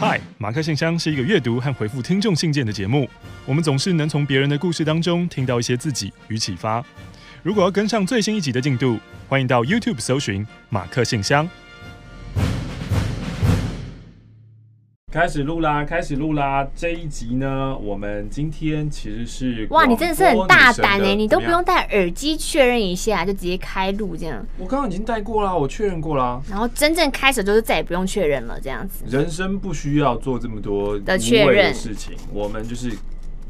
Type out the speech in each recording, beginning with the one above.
嗨，马克信箱是一个阅读和回复听众信件的节目。我们总是能从别人的故事当中听到一些自己与启发。如果要跟上最新一集的进度，欢迎到 YouTube 搜寻马克信箱。开始录啦，开始录啦！这一集呢，我们今天其实是哇，你真的是很大胆哎、欸，你都不用戴耳机确认一下，就直接开录这样。我刚刚已经戴过啦，我确认过啦。然后真正开始就是再也不用确认了，这样子。人生不需要做这么多的确认事情，我们就是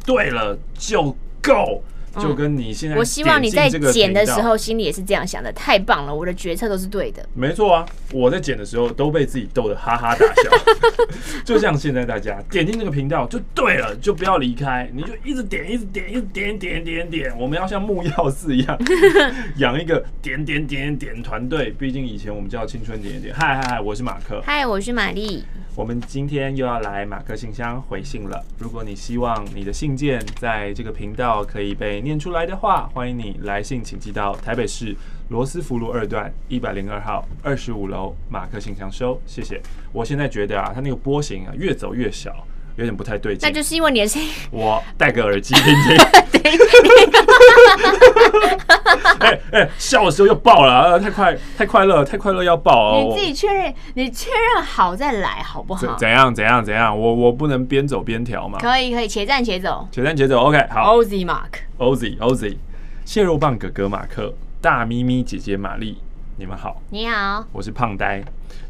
对了就够。就跟你现在、嗯，我希望你在剪的时候心里也是这样想的，太棒了，我的决策都是对的。没错啊，我在剪的时候都被自己逗得哈哈大笑。就像现在大家点进这个频道就对了，就不要离开，你就一直点，一直点，一直点点点点。我们要像木钥匙一样 养一个点点点点团队。毕竟以前我们叫青春点点点。嗨嗨嗨，我是马克。嗨，我是玛丽。我们今天又要来马克信箱回信了。如果你希望你的信件在这个频道可以被念出来的话，欢迎你来信，请寄到台北市罗斯福路二段一百零二号二十五楼马克信箱收，谢谢。我现在觉得啊，它那个波形啊越走越小。有点不太对劲，那就是因为你的声音。我戴个耳机听听。哎哎，笑的时候又爆了啊！太快，太快乐，太快乐要爆哦！你自己确认，你确认好再来，好不好？怎样？怎样？怎样？我我不能边走边调吗？可以，可以，且战且走，且战且走。OK，好。Ozy Mark，Ozy，Ozy，蟹肉棒哥哥马克，大咪咪姐姐玛丽，你们好。你好，我是胖呆。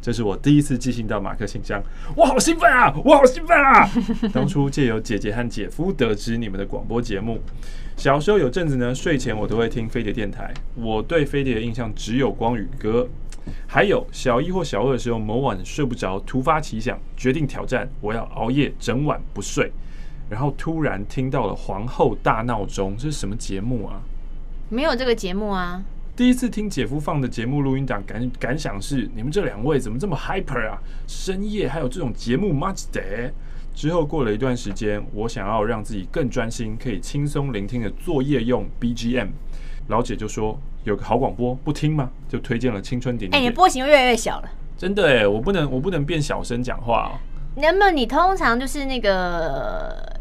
这是我第一次寄信到马克信箱，我好兴奋啊！我好兴奋啊！当初借由姐姐和姐夫得知你们的广播节目，小时候有阵子呢，睡前我都会听飞碟电台。我对飞碟的印象只有光宇哥，还有小一或小二的时候，某晚睡不着，突发奇想，决定挑战，我要熬夜整晚不睡，然后突然听到了皇后大闹钟，这是什么节目啊？没有这个节目啊。第一次听姐夫放的节目录音档，感感想是：你们这两位怎么这么 hyper 啊？深夜还有这种节目，much day？之后过了一段时间，我想要让自己更专心，可以轻松聆听的作业用 BGM，老姐就说有个好广播，不听吗？就推荐了青春点。哎、欸，你波形越来越小了。真的哎，我不能，我不能变小声讲话哦。那么你通常就是那个。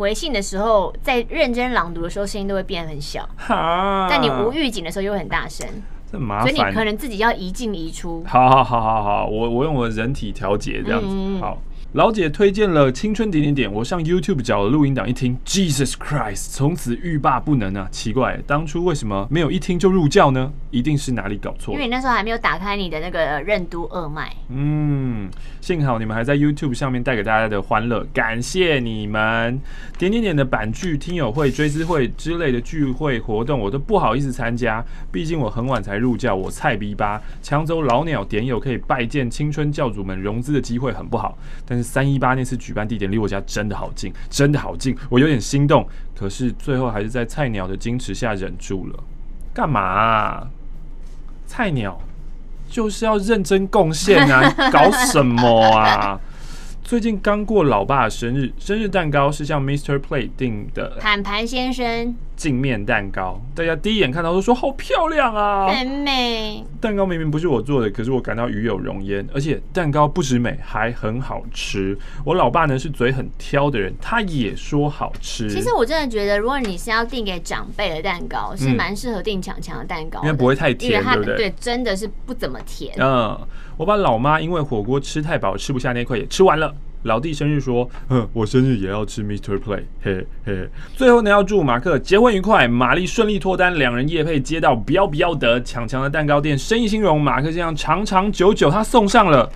回信的时候，在认真朗读的时候，声音都会变很小。哈，但你无预警的时候又很大声，这麻烦。所以你可能自己要移进移出。好好好好好，我我用我的人体调节这样子。嗯、好。老姐推荐了青春点点点，我上 YouTube 找了录音档一听，Jesus Christ，从此欲罢不能啊！奇怪，当初为什么没有一听就入教呢？一定是哪里搞错。因为你那时候还没有打开你的那个任督二脉。嗯，幸好你们还在 YouTube 上面带给大家的欢乐，感谢你们。点点点的版剧、听友会、追思会之类的聚会活动，我都不好意思参加，毕竟我很晚才入教，我菜逼吧，抢走老鸟点友可以拜见青春教主们融资的机会很不好，但是。三一八那次举办地点离我家真的好近，真的好近，我有点心动。可是最后还是在菜鸟的矜持下忍住了。干嘛啊？菜鸟就是要认真贡献啊！搞什么啊？最近刚过老爸的生日，生日蛋糕是向 Mr. Play 订的，坦盘先生镜面蛋糕，大家第一眼看到都说好漂亮啊，很美。蛋糕明明不是我做的，可是我感到与有容焉，而且蛋糕不止美，还很好吃。我老爸呢是嘴很挑的人，他也说好吃。其实我真的觉得，如果你是要订给长辈的蛋糕，是蛮适合订强强的蛋糕的，因为不会太甜，对不对？对，真的是不怎么甜。嗯。我把老妈因为火锅吃太饱吃不下那块也吃完了。老弟生日说：“哼，我生日也要吃 Mr. Play。”嘿嘿。最后呢，要祝马克结婚愉快，玛丽顺利脱单，两人夜配接到不要不要的强强的蛋糕店，生意兴隆，马克这样长长久久。他送上了，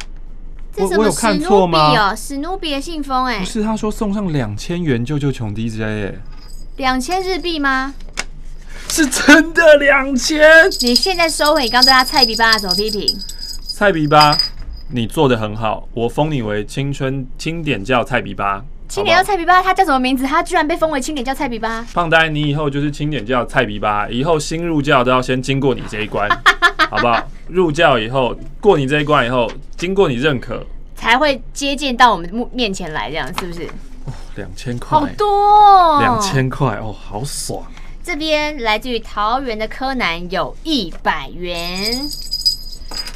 我我有看错吗？史努比的信封哎，不是，他说送上两千元救救穷 DJ 哎，两千日币吗？是真的两千？你现在收回你刚对他菜比巴怎么批评？菜比巴，你做的很好，我封你为青春钦点教菜比巴。钦点教菜比巴，他叫什么名字？他居然被封为钦点教菜比巴。胖呆，你以后就是钦点教菜比巴，以后新入教都要先经过你这一关，好不好？入教以后过你这一关以后，经过你认可，才会接近到我们面前来，这样是不是？哦，两千块，好多哦，两千块哦，好爽。这边来自于桃园的柯南有一百元。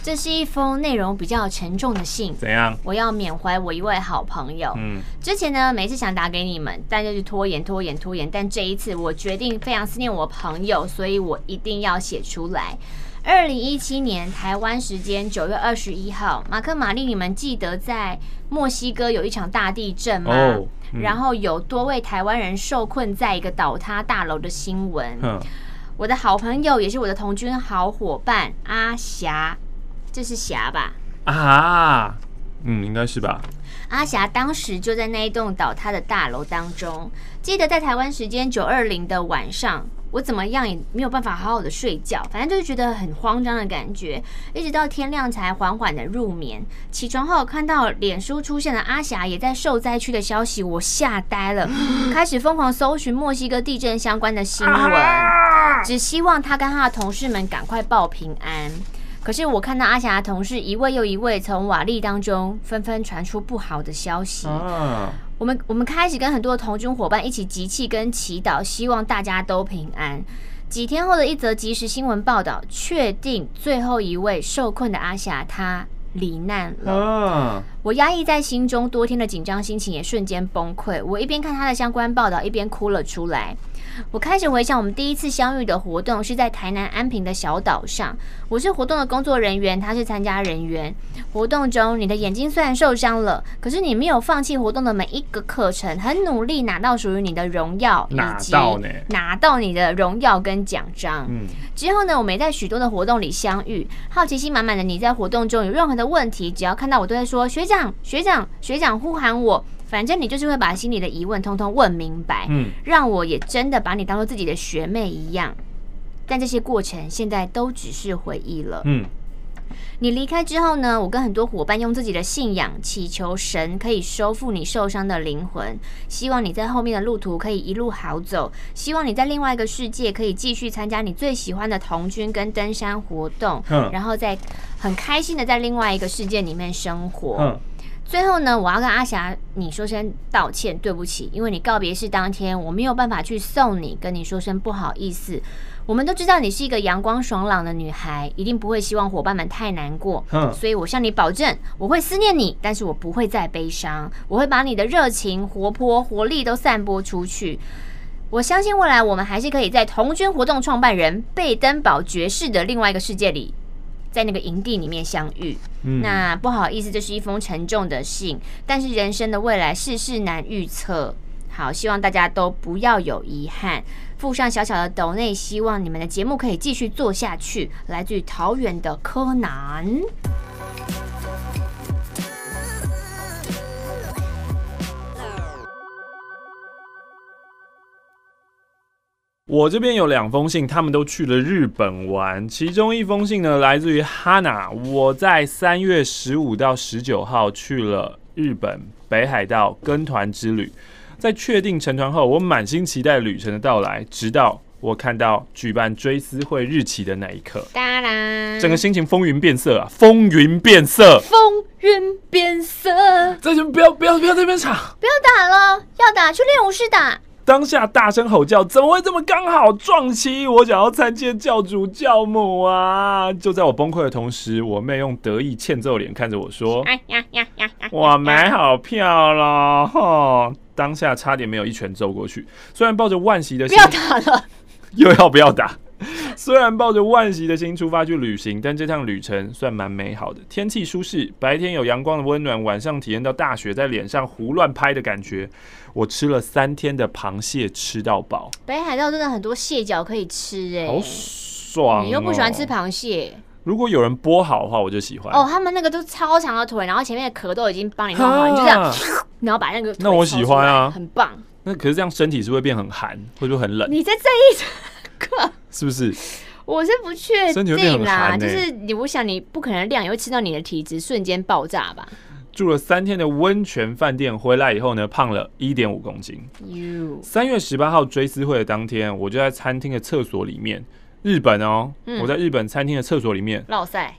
这是一封内容比较沉重的信。怎样？我要缅怀我一位好朋友。嗯，之前呢，每次想打给你们，但就是拖延、拖延、拖延。但这一次，我决定非常思念我朋友，所以我一定要写出来。二零一七年台湾时间九月二十一号，马克、玛丽，你们记得在墨西哥有一场大地震吗？哦嗯、然后有多位台湾人受困在一个倒塌大楼的新闻。嗯、我的好朋友也是我的同军好伙伴阿霞，这是霞吧？啊，嗯，应该是吧。阿霞当时就在那一栋倒塌的大楼当中，记得在台湾时间九二零的晚上。我怎么样也没有办法好好的睡觉，反正就是觉得很慌张的感觉，一直到天亮才缓缓的入眠。起床后看到脸书出现了阿霞也在受灾区的消息，我吓呆了，开始疯狂搜寻墨西哥地震相关的新闻，只希望他跟他的同事们赶快报平安。可是我看到阿霞的同事一位又一位从瓦砾当中纷纷传出不好的消息。我们我们开始跟很多的同军伙伴一起集气跟祈祷，希望大家都平安。几天后的一则即时新闻报道，确定最后一位受困的阿霞她罹难了。我压抑在心中多天的紧张心情也瞬间崩溃。我一边看他的相关报道，一边哭了出来。我开始回想，我们第一次相遇的活动是在台南安平的小岛上。我是活动的工作人员，他是参加人员。活动中，你的眼睛虽然受伤了，可是你没有放弃活动的每一个课程，很努力拿到属于你的荣耀，以及拿到你的荣耀跟奖章。嗯，之后呢，我们也在许多的活动里相遇。好奇心满满的你在活动中有任何的问题，只要看到我都会说学长、学长、学长呼喊我。反正你就是会把心里的疑问通通问明白，嗯，让我也真的把你当做自己的学妹一样。但这些过程现在都只是回忆了，嗯。你离开之后呢，我跟很多伙伴用自己的信仰祈求神可以收复你受伤的灵魂，希望你在后面的路途可以一路好走，希望你在另外一个世界可以继续参加你最喜欢的童军跟登山活动，嗯，然后再很开心的在另外一个世界里面生活，嗯。最后呢，我要跟阿霞你说声道歉，对不起，因为你告别式当天我没有办法去送你，跟你说声不好意思。我们都知道你是一个阳光爽朗的女孩，一定不会希望伙伴们太难过，嗯，所以我向你保证，我会思念你，但是我不会再悲伤，我会把你的热情、活泼、活力都散播出去。我相信未来我们还是可以在童军活动创办人贝登堡爵士的另外一个世界里。在那个营地里面相遇，嗯，那不好意思，这是一封沉重的信，但是人生的未来世事难预测。好，希望大家都不要有遗憾，附上小小的斗内，希望你们的节目可以继续做下去。来自于桃园的柯南。我这边有两封信，他们都去了日本玩。其中一封信呢，来自于哈娜。我在三月十五到十九号去了日本北海道跟团之旅。在确定成团后，我满心期待旅程的到来，直到我看到举办追思会日期的那一刻，整个心情风云变色啊！风云变色，风云变色。这就不要不要不要在这边吵，不要打了，要打去练武室打。当下大声吼叫，怎么会这么刚好撞期？我想要参见教主教母啊！就在我崩溃的同时，我妹用得意欠揍脸看着我说：“我，买好票了！”哈，当下差点没有一拳揍过去。虽然抱着万喜的心，不要打了，又要不要打？虽然抱着万喜的心出发去旅行，但这趟旅程算蛮美好的。天气舒适，白天有阳光的温暖，晚上体验到大雪在脸上胡乱拍的感觉。我吃了三天的螃蟹，吃到饱。北海道真的很多蟹脚可以吃，欸，哎，好爽喔！你又不喜欢吃螃蟹？如果有人剥好的话，我就喜欢。哦，他们那个都超长的腿，然后前面的壳都已经帮你弄好，你就这样，然后把那个……那我喜欢啊，很棒。那可是这样身体是会变很寒，会不会很冷？你在这一个是不是？我是不确定啦，就是你，我想你不可能量也会吃到你的体质瞬间爆炸吧？住了三天的温泉饭店，回来以后呢，胖了一点五公斤。三月十八号追思会的当天，我就在餐厅的厕所里面，日本哦，我在日本餐厅的厕所里面，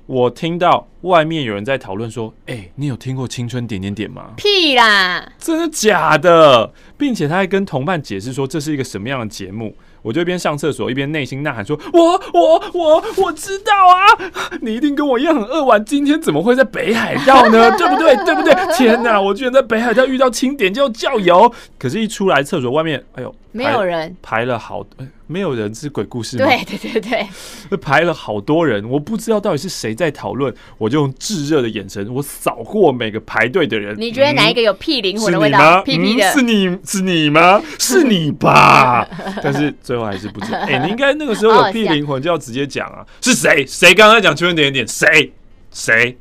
我听到外面有人在讨论说：“哎，你有听过青春点点点吗？”屁啦，真的假的？并且他还跟同伴解释说这是一个什么样的节目。我就一边上厕所一边内心呐喊说：“我我我我知道啊，你一定跟我一样很扼腕，今天怎么会在北海道呢？对不对？对不对？天哪！我居然在北海道遇到清点就叫油，可是一出来厕所外面，哎呦，没有人排了好。欸没有人是鬼故事吗？对对对对，排了好多人，我不知道到底是谁在讨论，我就用炙热的眼神，我扫过每个排队的人。你觉得哪一个有屁灵魂的味道？屁屁的？是你是你吗？是你吧？但是最后还是不知道。哎、欸，你应该那个时候有屁灵魂就要直接讲啊，是谁？谁刚刚讲圈圈点点点？谁？谁？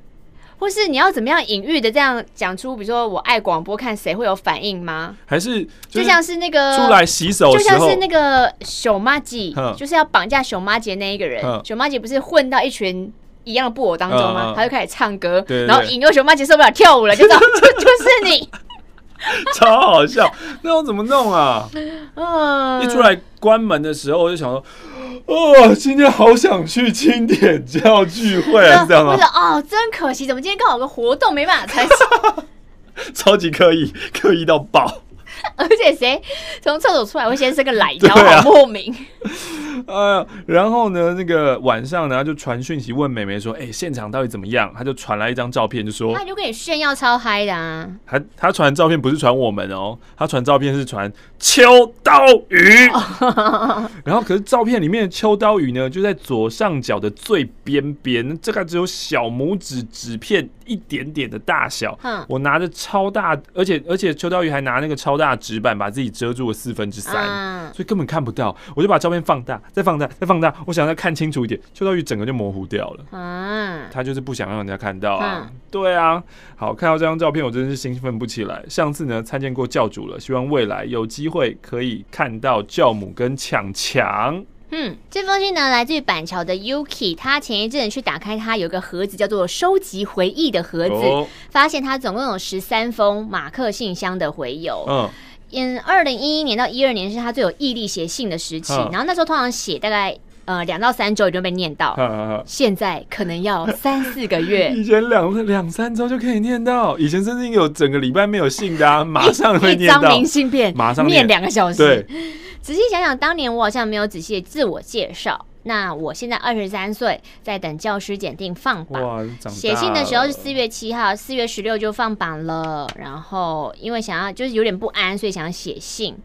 或是你要怎么样隐喻的这样讲出，比如说我爱广播，看谁会有反应吗？还是就像是那个出来洗手，就像是那个熊妈姐，就是要绑架熊妈姐那一个人。熊妈姐不是混到一群一样的布偶当中吗？他就开始唱歌，然后引诱熊妈姐受不了跳舞了，就知道就就是你。超好笑，那我怎么弄啊？嗯，一出来关门的时候，我就想说，哦，今天好想去清点教聚会啊，这样吗？哦，真可惜，怎么今天刚好有个活动没办法参加？超级刻意，刻意到爆。而且谁从厕所出来会先伸个懒腰，好莫名。呃，然后呢，那个晚上呢，就传讯息问妹妹说：“哎、欸，现场到底怎么样？”他就传来一张照片，就说：“他就跟你炫耀超嗨的啊！”他他传照片不是传我们哦，他传照片是传秋刀鱼。然后可是照片里面的秋刀鱼呢，就在左上角的最边边，这个只有小拇指纸片一点点的大小。嗯，我拿着超大，而且而且秋刀鱼还拿那个超大纸板把自己遮住了四分之三，嗯、所以根本看不到。我就把照片放大。再放大，再放大，我想再看清楚一点，秋刀鱼整个就模糊掉了。嗯，他就是不想让人家看到啊。嗯、对啊，好，看到这张照片，我真的是兴奋不起来。上次呢，参见过教主了，希望未来有机会可以看到教母跟强强。嗯，这封信呢，来自于板桥的 Yuki，他前一阵去打开，他有个盒子叫做收集回忆的盒子，哦、发现他总共有十三封马克信箱的回邮。嗯。嗯，二零一一年到一二年是他最有毅力写信的时期，嗯、然后那时候通常写大概呃两到三周就被念到，现在可能要三四个月。以前两两三周就可以念到，以前甚至有整个礼拜没有信的、啊，马上会念到。一张明信片，马上念两个小时。对，仔细想想，当年我好像没有仔细的自我介绍。那我现在二十三岁，在等教师检定放榜。写信的时候是四月七号，四月十六就放榜了。然后因为想要就是有点不安，所以想要写信。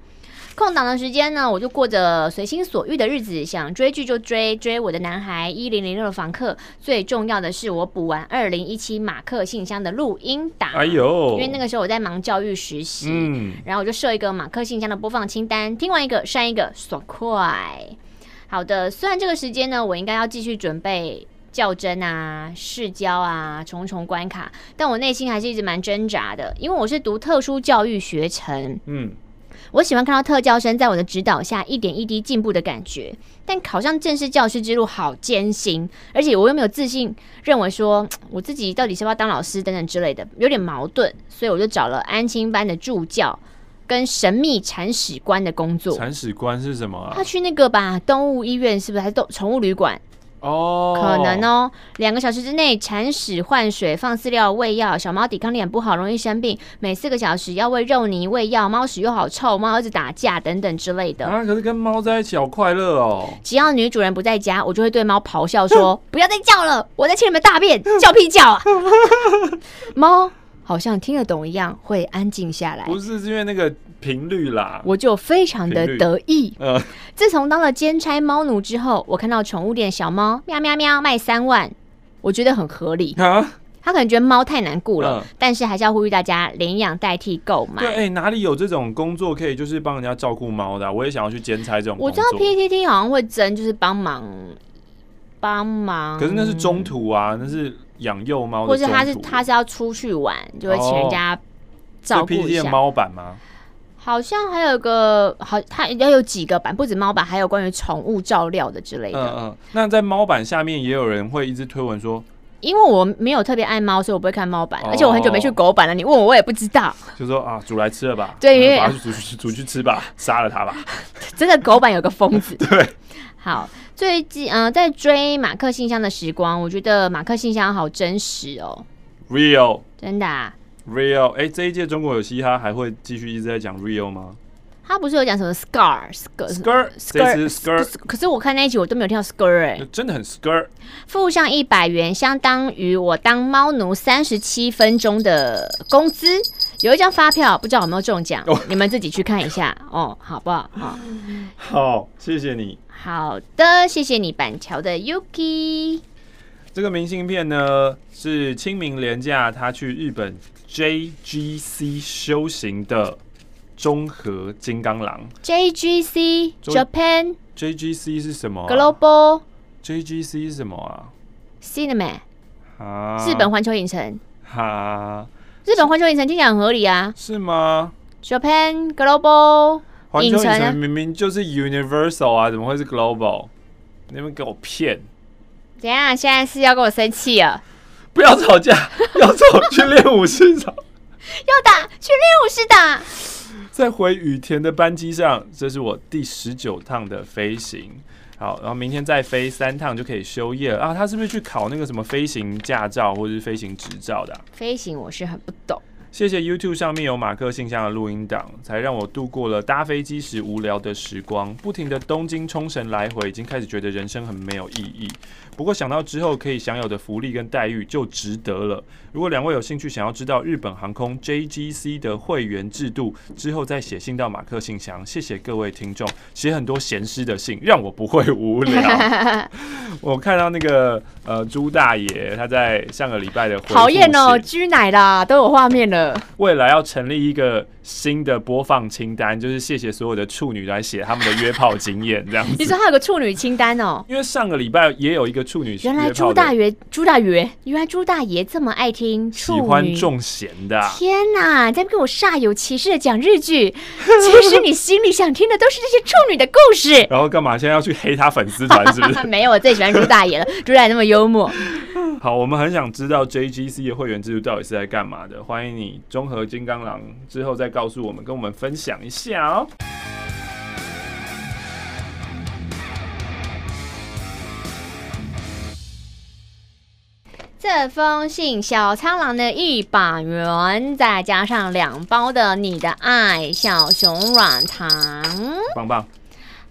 空档的时间呢，我就过着随心所欲的日子，想追剧就追，追我的男孩一零零六的房客。最重要的是，我补完二零一七马克信箱的录音档。哎呦，因为那个时候我在忙教育实习，嗯，然后我就设一个马克信箱的播放清单，听完一个删一个，爽快。好的，虽然这个时间呢，我应该要继续准备较真啊、试教啊、重重关卡，但我内心还是一直蛮挣扎的，因为我是读特殊教育学程，嗯，我喜欢看到特教生在我的指导下一点一滴进步的感觉，但考上正式教师之路好艰辛，而且我又没有自信，认为说 我自己到底是不是要当老师等等之类的，有点矛盾，所以我就找了安亲班的助教。跟神秘铲屎官的工作，铲屎官是什么啊？他去那个吧，动物医院是不是？还是动宠物旅馆？哦，可能哦。两个小时之内铲屎、换水、放饲料、喂药。小猫抵抗力很不好，容易生病。每四个小时要喂肉泥、喂药。猫屎又好臭，猫儿子打架等等之类的。啊，可是跟猫在一起好快乐哦。只要女主人不在家，我就会对猫咆哮说：“不要再叫了，我在清你们大便，叫屁叫啊！” 猫。好像听得懂一样，会安静下来。不是，是因为那个频率啦。我就非常的得意。呃，自从当了兼差猫奴之后，我看到宠物店小猫喵喵喵卖三万，我觉得很合理。啊，他可能觉得猫太难顾了，嗯、但是还是要呼吁大家领养代替购买。对，哎、欸，哪里有这种工作可以就是帮人家照顾猫的、啊？我也想要去兼差这种工作。我知道 PTT 好像会争，就是帮忙帮忙。可是那是中途啊，那是。养幼猫，或者他是他是要出去玩，就会请人家照顾一下。猫版吗？好像还有个好，它要有几个版，不止猫版，还有关于宠物照料的之类的。嗯嗯。那在猫版下面也有人会一直推文说，因为我没有特别爱猫，所以我不会看猫版，而且我很久没去狗版了。你问我，我也不知道。就说啊，煮来吃了吧？对，因为煮去煮去吃吧，杀了它吧。真的狗版有个疯子。对。好。最近，嗯、呃，在追马克信箱的时光，我觉得马克信箱好真实哦，real，真的、啊、，real。哎、欸，这一届中国有嘻哈还会继续一直在讲 real 吗？他不是有讲什么 scar，scar，scar，可是我看那一集我都没有听到 scar 哎、欸，真的很 scar。付上一百元，相当于我当猫奴三十七分钟的工资。有一张发票，不知道有没有中奖，哦、你们自己去看一下哦，好不好？好，好，谢谢你。好的，谢谢你，板桥的 Yuki。这个明信片呢，是清明连假他去日本 JGC 修行的。综合金刚狼，JGC Japan，JGC 是什么？Global，JGC 是什么啊？Cinema，啊，日本环球影城，哈，日本环球影城听起来很合理啊，是吗？Japan Global 环球影城明明就是 Universal 啊，怎么会是 Global？你们给我骗？怎样？现在是要跟我生气啊？不要吵架，要走去练武士打，要打去练武士打。在回羽田的班机上，这是我第十九趟的飞行。好，然后明天再飞三趟就可以休业了啊！他是不是去考那个什么飞行驾照或者是飞行执照的啊？飞行我是很不懂。谢谢 YouTube 上面有马克信箱的录音档，才让我度过了搭飞机时无聊的时光。不停的东京冲绳来回，已经开始觉得人生很没有意义。不过想到之后可以享有的福利跟待遇，就值得了。如果两位有兴趣想要知道日本航空 JGC 的会员制度，之后再写信到马克信箱。谢谢各位听众写很多闲诗的信，让我不会无聊。我看到那个呃朱大爷他在上个礼拜的讨厌哦，居奶啦都有画面了。未来要成立一个新的播放清单，就是谢谢所有的处女来写他们的约炮经验这样子。你说还有个处女清单哦？因为上个礼拜也有一个处女，原来朱大爷朱大爷原来朱大爷这么爱听。喜欢重咸的，天哪！你在跟我煞有其事的讲日剧，其实你心里想听的都是这些处女的故事。然后干嘛？现在要去黑他粉丝团是不是？没有，我最喜欢朱大爷了，朱大爷那么幽默。好，我们很想知道 JGC 的会员制度到底是在干嘛的。欢迎你综合金刚狼之后再告诉我们，跟我们分享一下哦。这封信，小苍狼的一百元，再加上两包的你的爱小熊软糖，棒棒。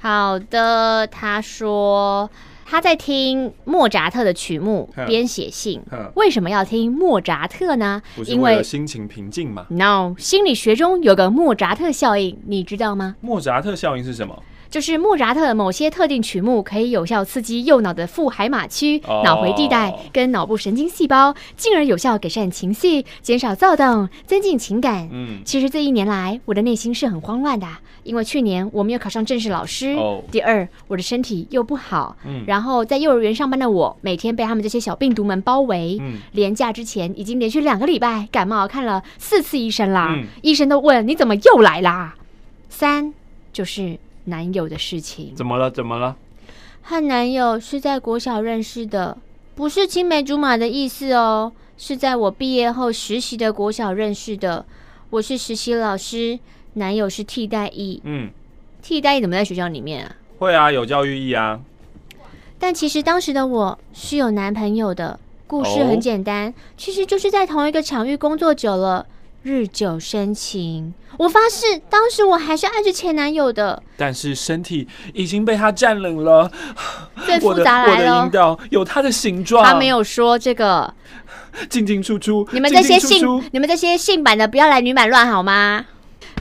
好的，他说他在听莫扎特的曲目边写信。为什么要听莫扎特呢？因为心情平静嘛。No，心理学中有个莫扎特效应，你知道吗？莫扎特效应是什么？就是莫扎特某些特定曲目可以有效刺激右脑的副海马区、脑回地带跟脑部神经细胞，进而有效改善情绪、减少躁动、增进情感。嗯，其实这一年来，我的内心是很慌乱的，因为去年我没有考上正式老师。哦。第二，我的身体又不好。嗯。然后在幼儿园上班的我，每天被他们这些小病毒们包围。嗯。连假之前已经连续两个礼拜感冒，看了四次医生啦。嗯。医生都问你怎么又来啦？三就是。男友的事情怎么了？怎么了？和男友是在国小认识的，不是青梅竹马的意思哦，是在我毕业后实习的国小认识的。我是实习老师，男友是替代役。嗯，替代役怎么在学校里面啊？会啊，有教育役啊。但其实当时的我是有男朋友的。故事很简单，哦，其实就是在同一个场域工作久了。日久生情，我发誓，当时我还是爱着前男友的，但是身体已经被他占领了。最复杂来了，有他的形状。他没有说这个，进进出出。你们这些性，出出你们这些性版的，不要来女版乱好吗？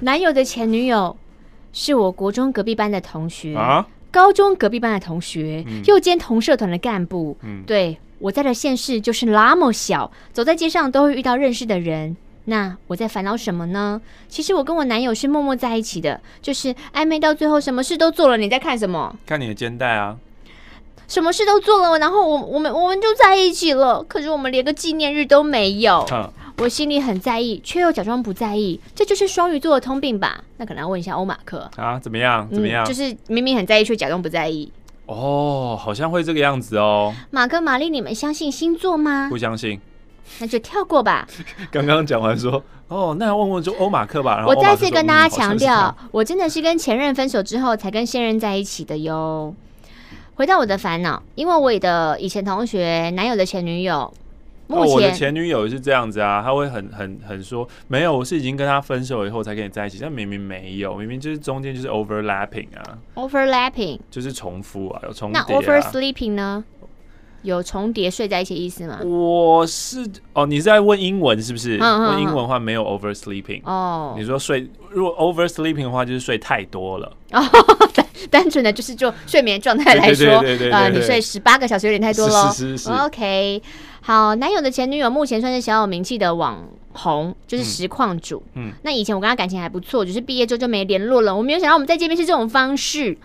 男友的前女友是我国中隔壁班的同学，啊、高中隔壁班的同学，嗯、又兼同社团的干部。嗯、对，我在的县市就是那么小，走在街上都会遇到认识的人。那我在烦恼什么呢？其实我跟我男友是默默在一起的，就是暧昧到最后，什么事都做了。你在看什么？看你的肩带啊！什么事都做了，然后我我们我们就在一起了。可是我们连个纪念日都没有。嗯、我心里很在意，却又假装不在意，这就是双鱼座的通病吧？那可能要问一下欧马克啊？怎么样？怎么样？嗯、就是明明很在意，却假装不在意。哦，好像会这个样子哦。马克、玛丽，你们相信星座吗？不相信。那就跳过吧。刚刚讲完说，哦，那要问问就欧马克吧。然后我再次跟大家强调，我真的是跟前任分手之后才跟现任在一起的哟。回到我的烦恼，因为我的以前同学男友的前女友，哦，我的前女友是这样子啊，他会很很很说，没有，我是已经跟他分手以后才跟你在一起，但明明没有，明明就是中间就是 overlapping 啊，overlapping 就是重复啊，有重叠、啊。那 oversleeping 呢？有重叠睡在一起的意思吗？我是哦，你是在问英文是不是？嗯嗯嗯问英文的话没有 oversleeping 哦。你说睡如果 oversleeping 的话就是睡太多了哦。单单纯的就是就睡眠状态来说，呃，你睡十八个小时有点太多了。是是是是 OK，好，男友的前女友目前算是小有名气的网红，就是实况主。嗯，嗯那以前我跟他感情还不错，只是毕业之后就没联络了。我没有想到我们在见面是这种方式。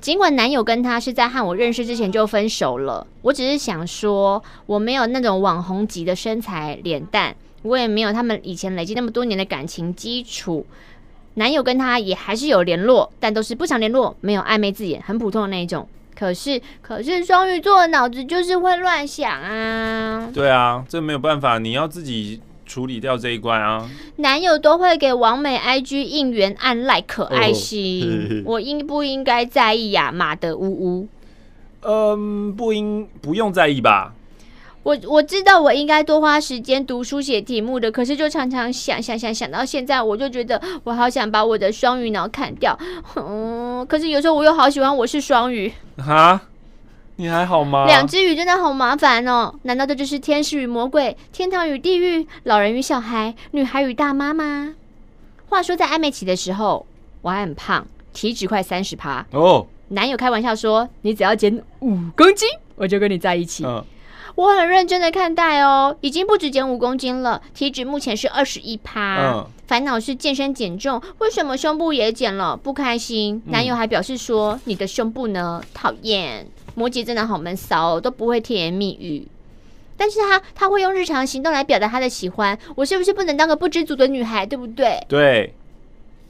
尽管男友跟他是在和我认识之前就分手了，我只是想说，我没有那种网红级的身材脸蛋，我也没有他们以前累积那么多年的感情基础。男友跟他也还是有联络，但都是不常联络，没有暧昧字眼，很普通的那一种。可是，可是双鱼座的脑子就是会乱想啊。对啊，这没有办法，你要自己。处理掉这一关啊！男友都会给王美 IG 应援按 like 可爱心，我应不应该在意呀？马的呜呜，嗯，不应不用在意吧。我我知道我应该多花时间读书写题目的，可是就常常想想想想到现在，我就觉得我好想把我的双鱼脑砍掉。嗯，可是有时候我又好喜欢我是双鱼哈。你还好吗？两只鱼真的好麻烦哦！难道这就是天使与魔鬼、天堂与地狱、老人与小孩、女孩与大妈吗？话说在暧昧期的时候，我还很胖，体脂快三十趴哦。男友开玩笑说：“你只要减五公斤，我就跟你在一起。嗯”我很认真的看待哦，已经不止减五公斤了，体脂目前是二十一趴。嗯，烦恼是健身减重，为什么胸部也减了？不开心。男友还表示说：“你的胸部呢？讨厌。”摩羯真的好闷骚，哦都不会甜言蜜语，但是他他会用日常行动来表达他的喜欢。我是不是不能当个不知足的女孩，对不对？对。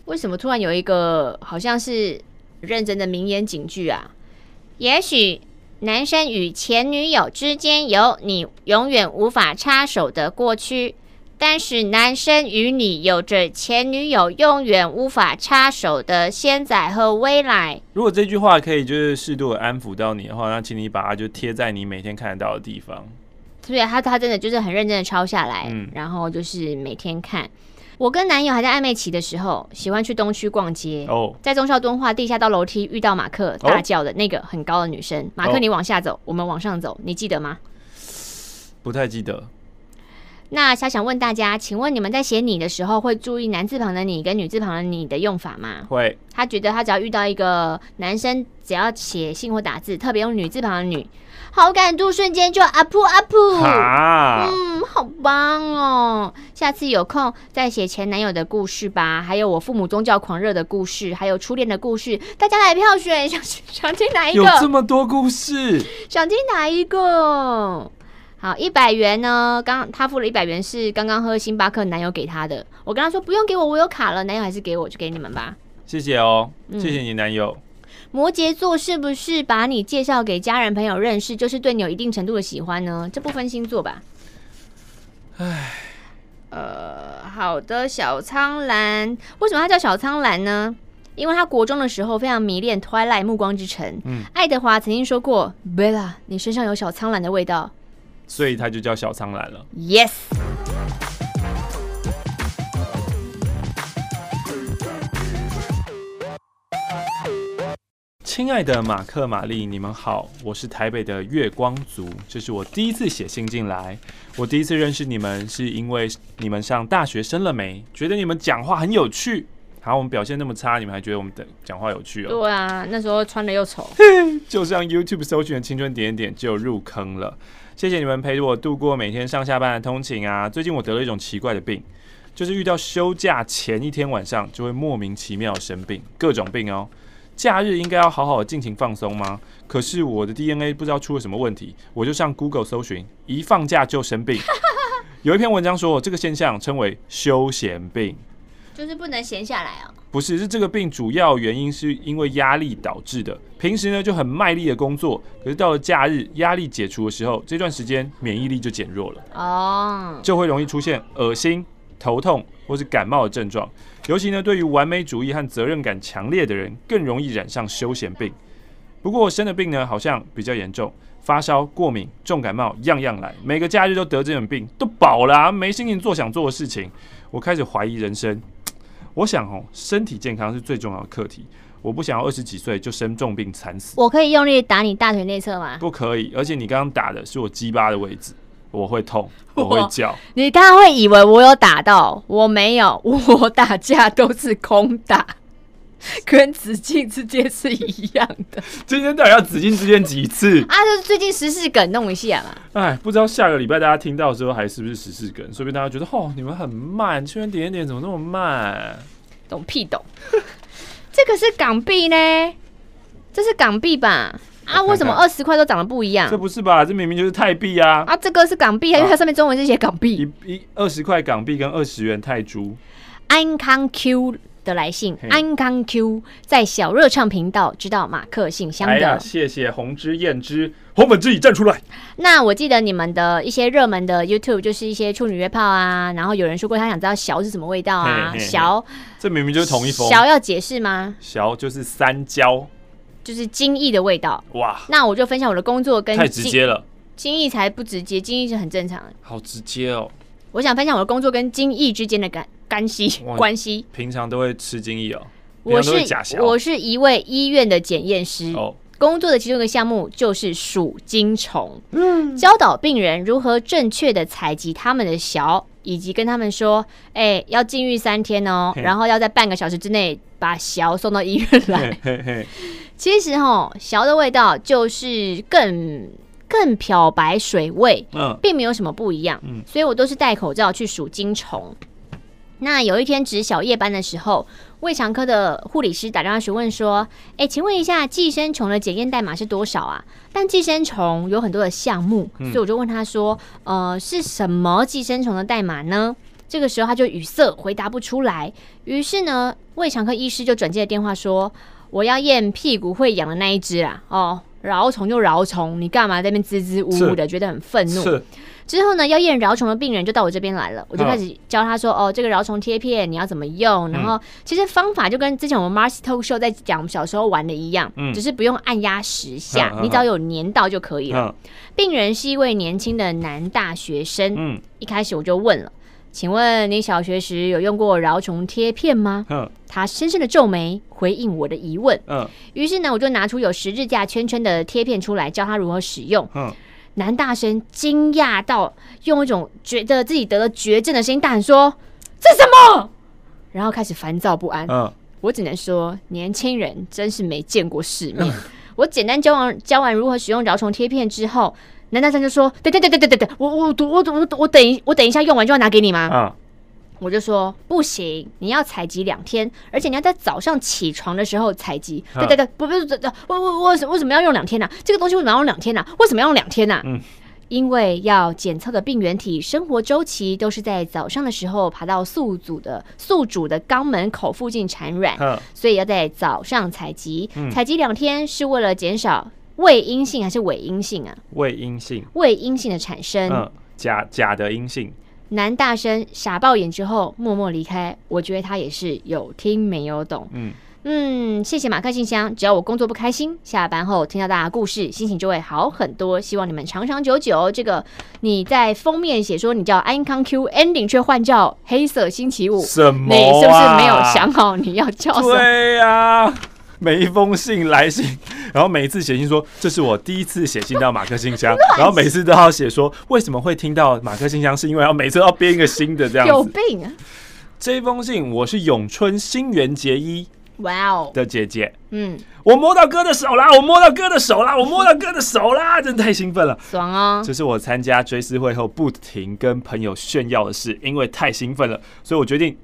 为什么突然有一个好像是认真的名言警句啊？也许男生与前女友之间有你永远无法插手的过去。但是男生与你有着前女友永远无法插手的现在和未来。如果这句话可以就是适度的安抚到你的话，那请你把它就贴在你每天看得到的地方。对，他他真的就是很认真的抄下来，嗯，然后就是每天看。我跟男友还在暧昧期的时候，喜欢去东区逛街。哦，在中校敦化地下道楼梯遇到马克大叫的那个很高的女生。马克，你往下走，我们往上走，你记得吗？不太记得。那小想问大家，请问你们在写你的时候会注意男字旁的你跟女字旁的你的用法吗？会。他觉得他只要遇到一个男生，只要写信或打字，特别用女字旁的女，好感度瞬间就 up up。哈嗯，好棒哦！下次有空再写前男友的故事吧，还有我父母宗教狂热的故事，还有初恋的故事，大家来票选，想想听哪一个？有这么多故事，想听哪一个？好，一百元呢？刚他付了一百元，是刚刚喝星巴克男友给他的。我跟他说不用给我，我有卡了。男友还是给我，就给你们吧。谢谢哦，谢谢你男友。嗯、摩羯座是不是把你介绍给家人朋友认识，就是对你有一定程度的喜欢呢？这不分星座吧？唉，呃，好的，小苍兰，为什么他叫小苍兰呢？因为他国中的时候非常迷恋 Twilight 暮光之城。嗯，爱德华曾经说过，Bella，你身上有小苍兰的味道。所以他就叫小苍兰了。Yes。亲爱的马克、玛丽，你们好，我是台北的月光族，这是我第一次写信进来。我第一次认识你们，是因为你们上大学生了没？觉得你们讲话很有趣。好，我们表现那么差，你们还觉得我们的讲话有趣哦？对啊，那时候穿的又丑，就像 YouTube 搜寻的青春点点就入坑了。谢谢你们陪着我度过每天上下班的通勤啊！最近我得了一种奇怪的病，就是遇到休假前一天晚上就会莫名其妙生病，各种病哦。假日应该要好好的尽情放松吗？可是我的 DNA 不知道出了什么问题，我就上 Google 搜寻，一放假就生病。有一篇文章说，这个现象称为休闲病。就是不能闲下来哦。不是，是这个病主要原因是因为压力导致的。平时呢就很卖力的工作，可是到了假日压力解除的时候，这段时间免疫力就减弱了哦，就会容易出现恶心、头痛或是感冒的症状。尤其呢，对于完美主义和责任感强烈的人，更容易染上休闲病。不过我生的病呢，好像比较严重，发烧、过敏、重感冒，样样来。每个假日都得这种病，都饱了啊，没心情做想做的事情。我开始怀疑人生。我想哦，身体健康是最重要的课题。我不想要二十几岁就生重病惨死。我可以用力打你大腿内侧吗？不可以，而且你刚刚打的是我鸡巴的位置，我会痛，我会叫。你刚刚会以为我有打到，我没有，我打架都是空打，跟紫禁之间是一样的。今天到底要紫禁之间几次啊？就是最近时事梗弄一下嘛。哎，不知道下个礼拜大家听到的时候还是不是时事梗？说不定大家觉得哦，你们很慢，圈圈点点点怎么那么慢？懂屁懂。这个是港币呢，这是港币吧？看看啊，为什么二十块都长得不一样？这不是吧？这明明就是泰币啊！啊，这个是港币，因为它上面中文是写港币。一一二十块港币跟二十元泰铢。安康 Q 的来信，安康 Q 在小热唱频道知道马克信箱的。哎呀，谢谢红之燕之红粉知己站出来。那我记得你们的一些热门的 YouTube 就是一些处女约炮啊，然后有人说过他想知道小是什么味道啊？小，这明明就是同一封。小要解释吗？小就是三焦，就是精液的味道。哇，那我就分享我的工作跟太直接了，精液才不直接，精液是很正常。好直接哦。我想分享我的工作跟精益之间的干干系关系。平常都会吃精益哦。我是我是一位医院的检验师。哦。工作的其中一个项目就是数精虫，嗯，教导病人如何正确的采集他们的小，以及跟他们说，哎、欸，要禁欲三天哦，然后要在半个小时之内把小送到医院来。嘿嘿其实哈，小的味道就是更更漂白水味，嗯，并没有什么不一样，嗯，所以我都是戴口罩去数金虫。那有一天值小夜班的时候，胃肠科的护理师打电话询问说：“哎，请问一下，寄生虫的检验代码是多少啊？”但寄生虫有很多的项目，所以我就问他说：“呃，是什么寄生虫的代码呢？”这个时候他就语塞，回答不出来。于是呢，胃肠科医师就转接了电话说：“我要验屁股会痒的那一只啊！哦，蛲虫就饶虫，你干嘛在那边支支吾吾的，觉得很愤怒？”之后呢，要验饶虫的病人就到我这边来了，我就开始教他说：“哦，这个饶虫贴片你要怎么用？”然后其实方法就跟之前我们 Marcy Talk Show 在讲我们小时候玩的一样，只是不用按压十下，你只要有粘到就可以了。病人是一位年轻的男大学生，一开始我就问了：“请问你小学时有用过蛲虫贴片吗？”他深深的皱眉回应我的疑问。于是呢，我就拿出有十字架圈圈的贴片出来，教他如何使用。男大生惊讶到用一种觉得自己得了绝症的声音大喊说：“这什么？”然后开始烦躁不安。嗯，我只能说，年轻人真是没见过世面。我简单教完教完如何使用蛲虫贴片之后，男大生就说：“对对对对对对对，我我我我我我等一我等一下用完就要拿给你吗？”嗯。我就说不行，你要采集两天，而且你要在早上起床的时候采集。对对对，不不不，我我我为什么要用两天呢？这个东西为什么要用两天呢？为什么要用两天呢？嗯，因为要检测的病原体生活周期都是在早上的时候爬到宿主的宿主的肛门口附近产卵，所以要在早上采集。采集两天是为了减少伪阴性还是伪阴性啊？伪阴性，伪阴性的产生，嗯，假假的阴性。男大生傻爆眼之后默默离开，我觉得他也是有听没有懂。嗯嗯，谢谢马克信箱，只要我工作不开心，下班后听到大家故事，心情就会好很多。希望你们长长久久。这个你在封面写说你叫安康 Q，ending 却换叫黑色星期五，什么、啊？你是不是没有想好你要叫什么？对呀、啊。每一封信来信，然后每一次写信说，这是我第一次写信到马克信箱，然后每次都要写说为什么会听到马克信箱，是因为要每次要编一个新的这样子。有病啊！这一封信我是永春新垣结衣，哇哦的姐姐，嗯，我摸到哥的手啦，我摸到哥的手啦，我摸到哥的手啦，真的太兴奋了，爽哦！这是我参加追思会后不停跟朋友炫耀的事，因为太兴奋了，所以我决定。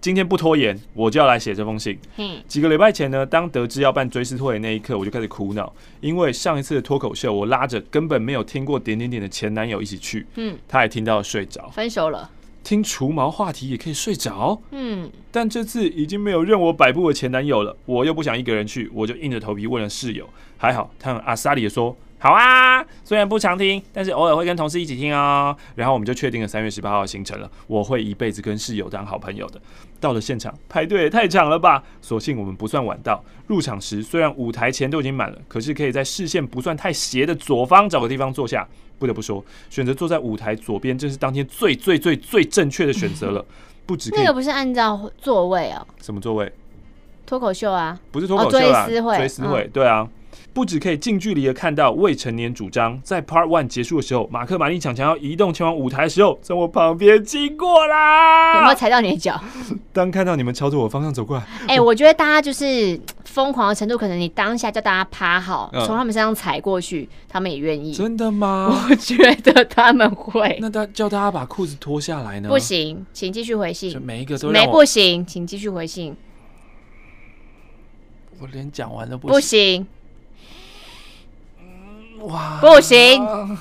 今天不拖延，我就要来写这封信。嗯，几个礼拜前呢，当得知要办追思会的那一刻，我就开始苦恼，因为上一次的脱口秀，我拉着根本没有听过点点点的前男友一起去。嗯，他也听到了睡着，分手了。听除毛话题也可以睡着。嗯，但这次已经没有任我摆布的前男友了，我又不想一个人去，我就硬着头皮问了室友。还好他很阿萨里的说好啊，虽然不常听，但是偶尔会跟同事一起听哦。然后我们就确定了三月十八号的行程了。我会一辈子跟室友当好朋友的。到了现场，排队也太长了吧？所幸我们不算晚到。入场时虽然舞台前都已经满了，可是可以在视线不算太斜的左方找个地方坐下。不得不说，选择坐在舞台左边，正是当天最最最最正确的选择了。不止那个不是按照座位哦？什么座位？脱口秀啊？不是脱口秀啦，追思会，追思会，对啊。不止可以近距离的看到未成年主张，在 Part One 结束的时候，马克、玛丽、强强要移动前往舞台的时候，从我旁边经过啦。有没有踩到你的脚？当看到你们朝着我方向走过来，哎、欸，我觉得大家就是疯狂的程度，可能你当下叫大家趴好，从、嗯、他们身上踩过去，他们也愿意。真的吗？我觉得他们会。那他叫大家把裤子脱下来呢？不行，请继续回信。每一个都没不行，请继续回信。我连讲完都不不行。不行！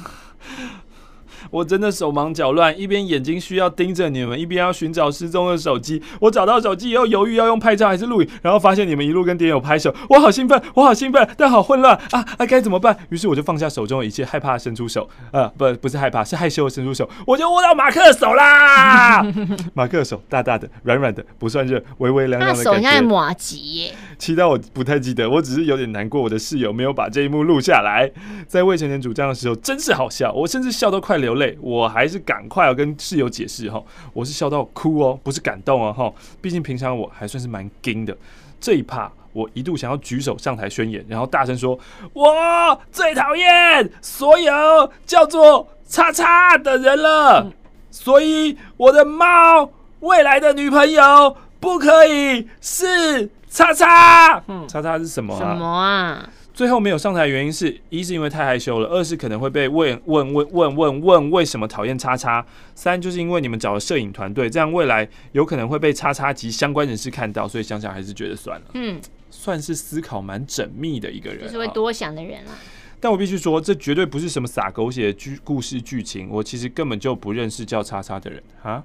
我真的手忙脚乱，一边眼睛需要盯着你们，一边要寻找失踪的手机。我找到手机以后，犹豫要用拍照还是录影，然后发现你们一路跟点友拍手，我好兴奋，我好兴奋，但好混乱啊啊！该怎么办？于是我就放下手中的一切，害怕伸出手，呃，不，不是害怕，是害羞的伸出手，我就握到马克的手啦。马克的手大大的、软软的，不算热，微微凉凉的感觉。那手应该麻吉耶。其他我不太记得，我只是有点难过，我的室友没有把这一幕录下来。在未成年主张的时候，真是好笑，我甚至笑都快流泪，我还是。赶快要跟室友解释哈，我是笑到哭哦，不是感动哦哈。毕竟平常我还算是蛮硬的，这一趴我一度想要举手上台宣言，然后大声说：“我最讨厌所有叫做叉叉的人了，所以我的猫未来的女朋友不可以是叉叉。”叉叉是什么啊？什么啊？最后没有上台的原因是一是因为太害羞了，二是可能会被问问问问问问为什么讨厌叉叉，三就是因为你们找了摄影团队，这样未来有可能会被叉叉及相关人士看到，所以想想还是觉得算了。嗯，算是思考蛮缜密的一个人，就是会多想的人啊。但我必须说，这绝对不是什么撒狗血的剧故事剧情，我其实根本就不认识叫叉叉的人啊。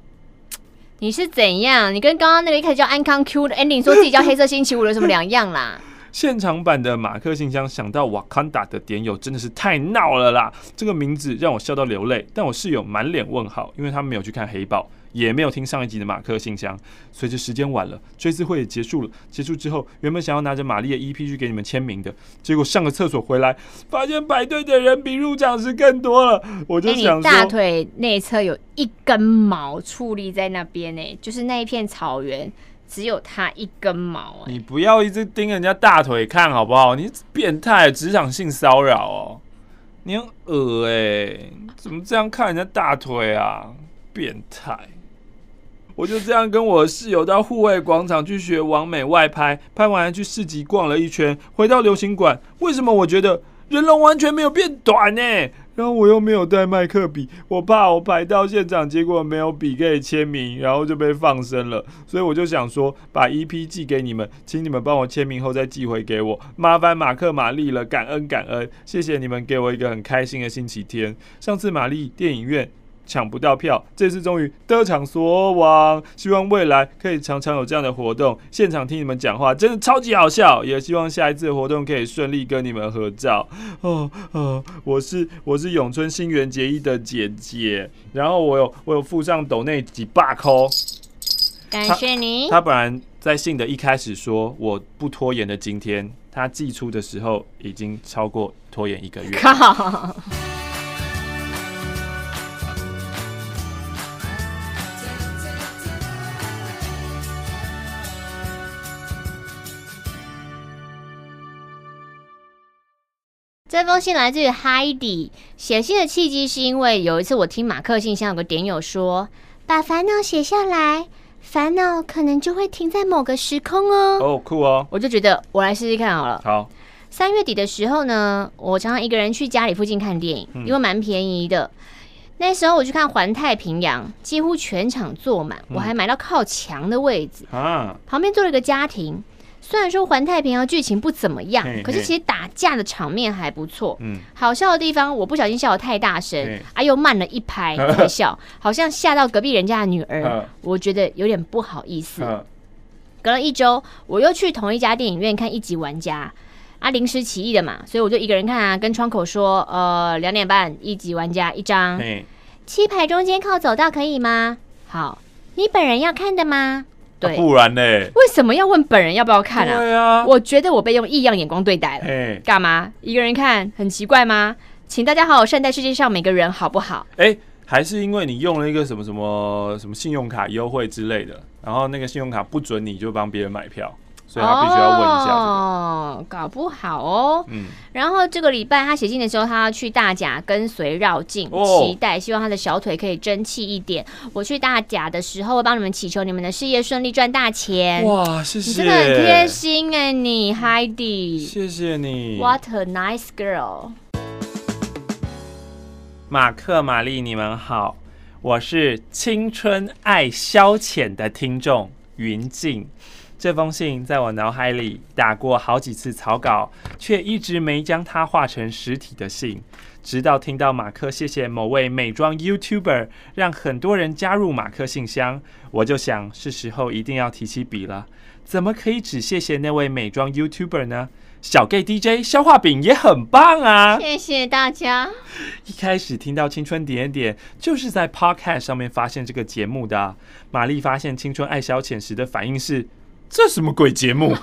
你是怎样？你跟刚刚那个一开始叫安康 Q 的 ending 说自己叫黑色星期五有什么两样啦？现场版的马克信箱想到瓦坎达的点友真的是太闹了啦！这个名字让我笑到流泪，但我室友满脸问号，因为他没有去看黑豹，也没有听上一集的马克信箱。随着时间晚了，追思会也结束了。结束之后，原本想要拿着玛丽的 EP 去给你们签名的，结果上个厕所回来，发现排队的人比入场时更多了。我就想说，大腿内侧有一根毛矗立在那边呢，就是那一片草原。只有他一根毛，你不要一直盯人家大腿看好不好？你变态，职场性骚扰哦！你很恶哎，怎么这样看人家大腿啊？变态！我就这样跟我室友到户外广场去学完美外拍，拍完去市集逛了一圈，回到流行馆。为什么我觉得人龙完全没有变短呢？然后我又没有带麦克笔，我怕我排到现场，结果没有笔可以签名，然后就被放生了。所以我就想说，把 EP 寄给你们，请你们帮我签名后再寄回给我，麻烦马克玛丽了，感恩感恩，谢谢你们给我一个很开心的星期天。上次玛丽电影院。抢不到票，这次终于得偿所望。希望未来可以常常有这样的活动，现场听你们讲话，真的超级好笑。也希望下一次的活动可以顺利跟你们合照。哦哦，我是我是永春新垣结衣的姐姐，然后我有我有附上斗内几把扣，感谢你。他本来在信的一开始说我不拖延的今天，他寄出的时候已经超过拖延一个月。靠这封信来自于 Heidi，写信的契机是因为有一次我听马克信箱有个点友说，把烦恼写下来，烦恼可能就会停在某个时空哦。哦，酷哦！我就觉得我来试试看好了。好，三月底的时候呢，我常常一个人去家里附近看电影，因为蛮便宜的。嗯、那时候我去看《环太平洋》，几乎全场坐满，我还买到靠墙的位置啊，旁边坐了一个家庭。虽然说《环太平洋》剧情不怎么样，可是其实打架的场面还不错。嗯，好笑的地方，我不小心笑得太大声，哎、啊，又慢了一拍 才笑，好像吓到隔壁人家的女儿，我觉得有点不好意思。隔了一周，我又去同一家电影院看一级《玩家》，啊，临时起意的嘛，所以我就一个人看啊，跟窗口说，呃，两点半一级玩家一张，七排中间靠走道可以吗？好，你本人要看的吗？对，啊、不然呢？为什么要问本人要不要看啊？对啊，我觉得我被用异样眼光对待了。干嘛？一个人看很奇怪吗？请大家好好善待世界上每个人，好不好？哎，还是因为你用了一个什么什么什么信用卡优惠之类的，然后那个信用卡不准你就帮别人买票。所以他必须要问一下、这个、哦，搞不好哦。嗯，然后这个礼拜他写信的时候，他要去大甲跟随绕境，哦、期待希望他的小腿可以争气一点。我去大甲的时候，会帮你们祈求你们的事业顺利，赚大钱。哇，谢谢，你真的很贴心哎，你 Heidi，谢谢你。What a nice girl。马克、玛丽，你们好，我是青春爱消遣的听众云静。这封信在我脑海里打过好几次草稿，却一直没将它画成实体的信。直到听到马克谢谢某位美妆 YouTuber 让很多人加入马克信箱，我就想是时候一定要提起笔了。怎么可以只谢谢那位美妆 YouTuber 呢？小 gay DJ 消化饼也很棒啊！谢谢大家。一开始听到青春点点，就是在 Podcast 上面发现这个节目的。玛丽发现青春爱消遣时的反应是。这什么鬼节目？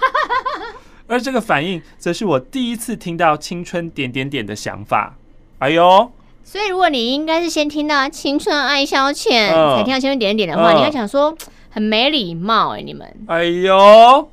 而这个反应，则是我第一次听到“青春点点点”的想法。哎呦！所以如果你应该是先听到“青春爱消遣”，呃、才听到“青春点点点”的话，呃、你会想说 很没礼貌哎、欸，你们。哎呦！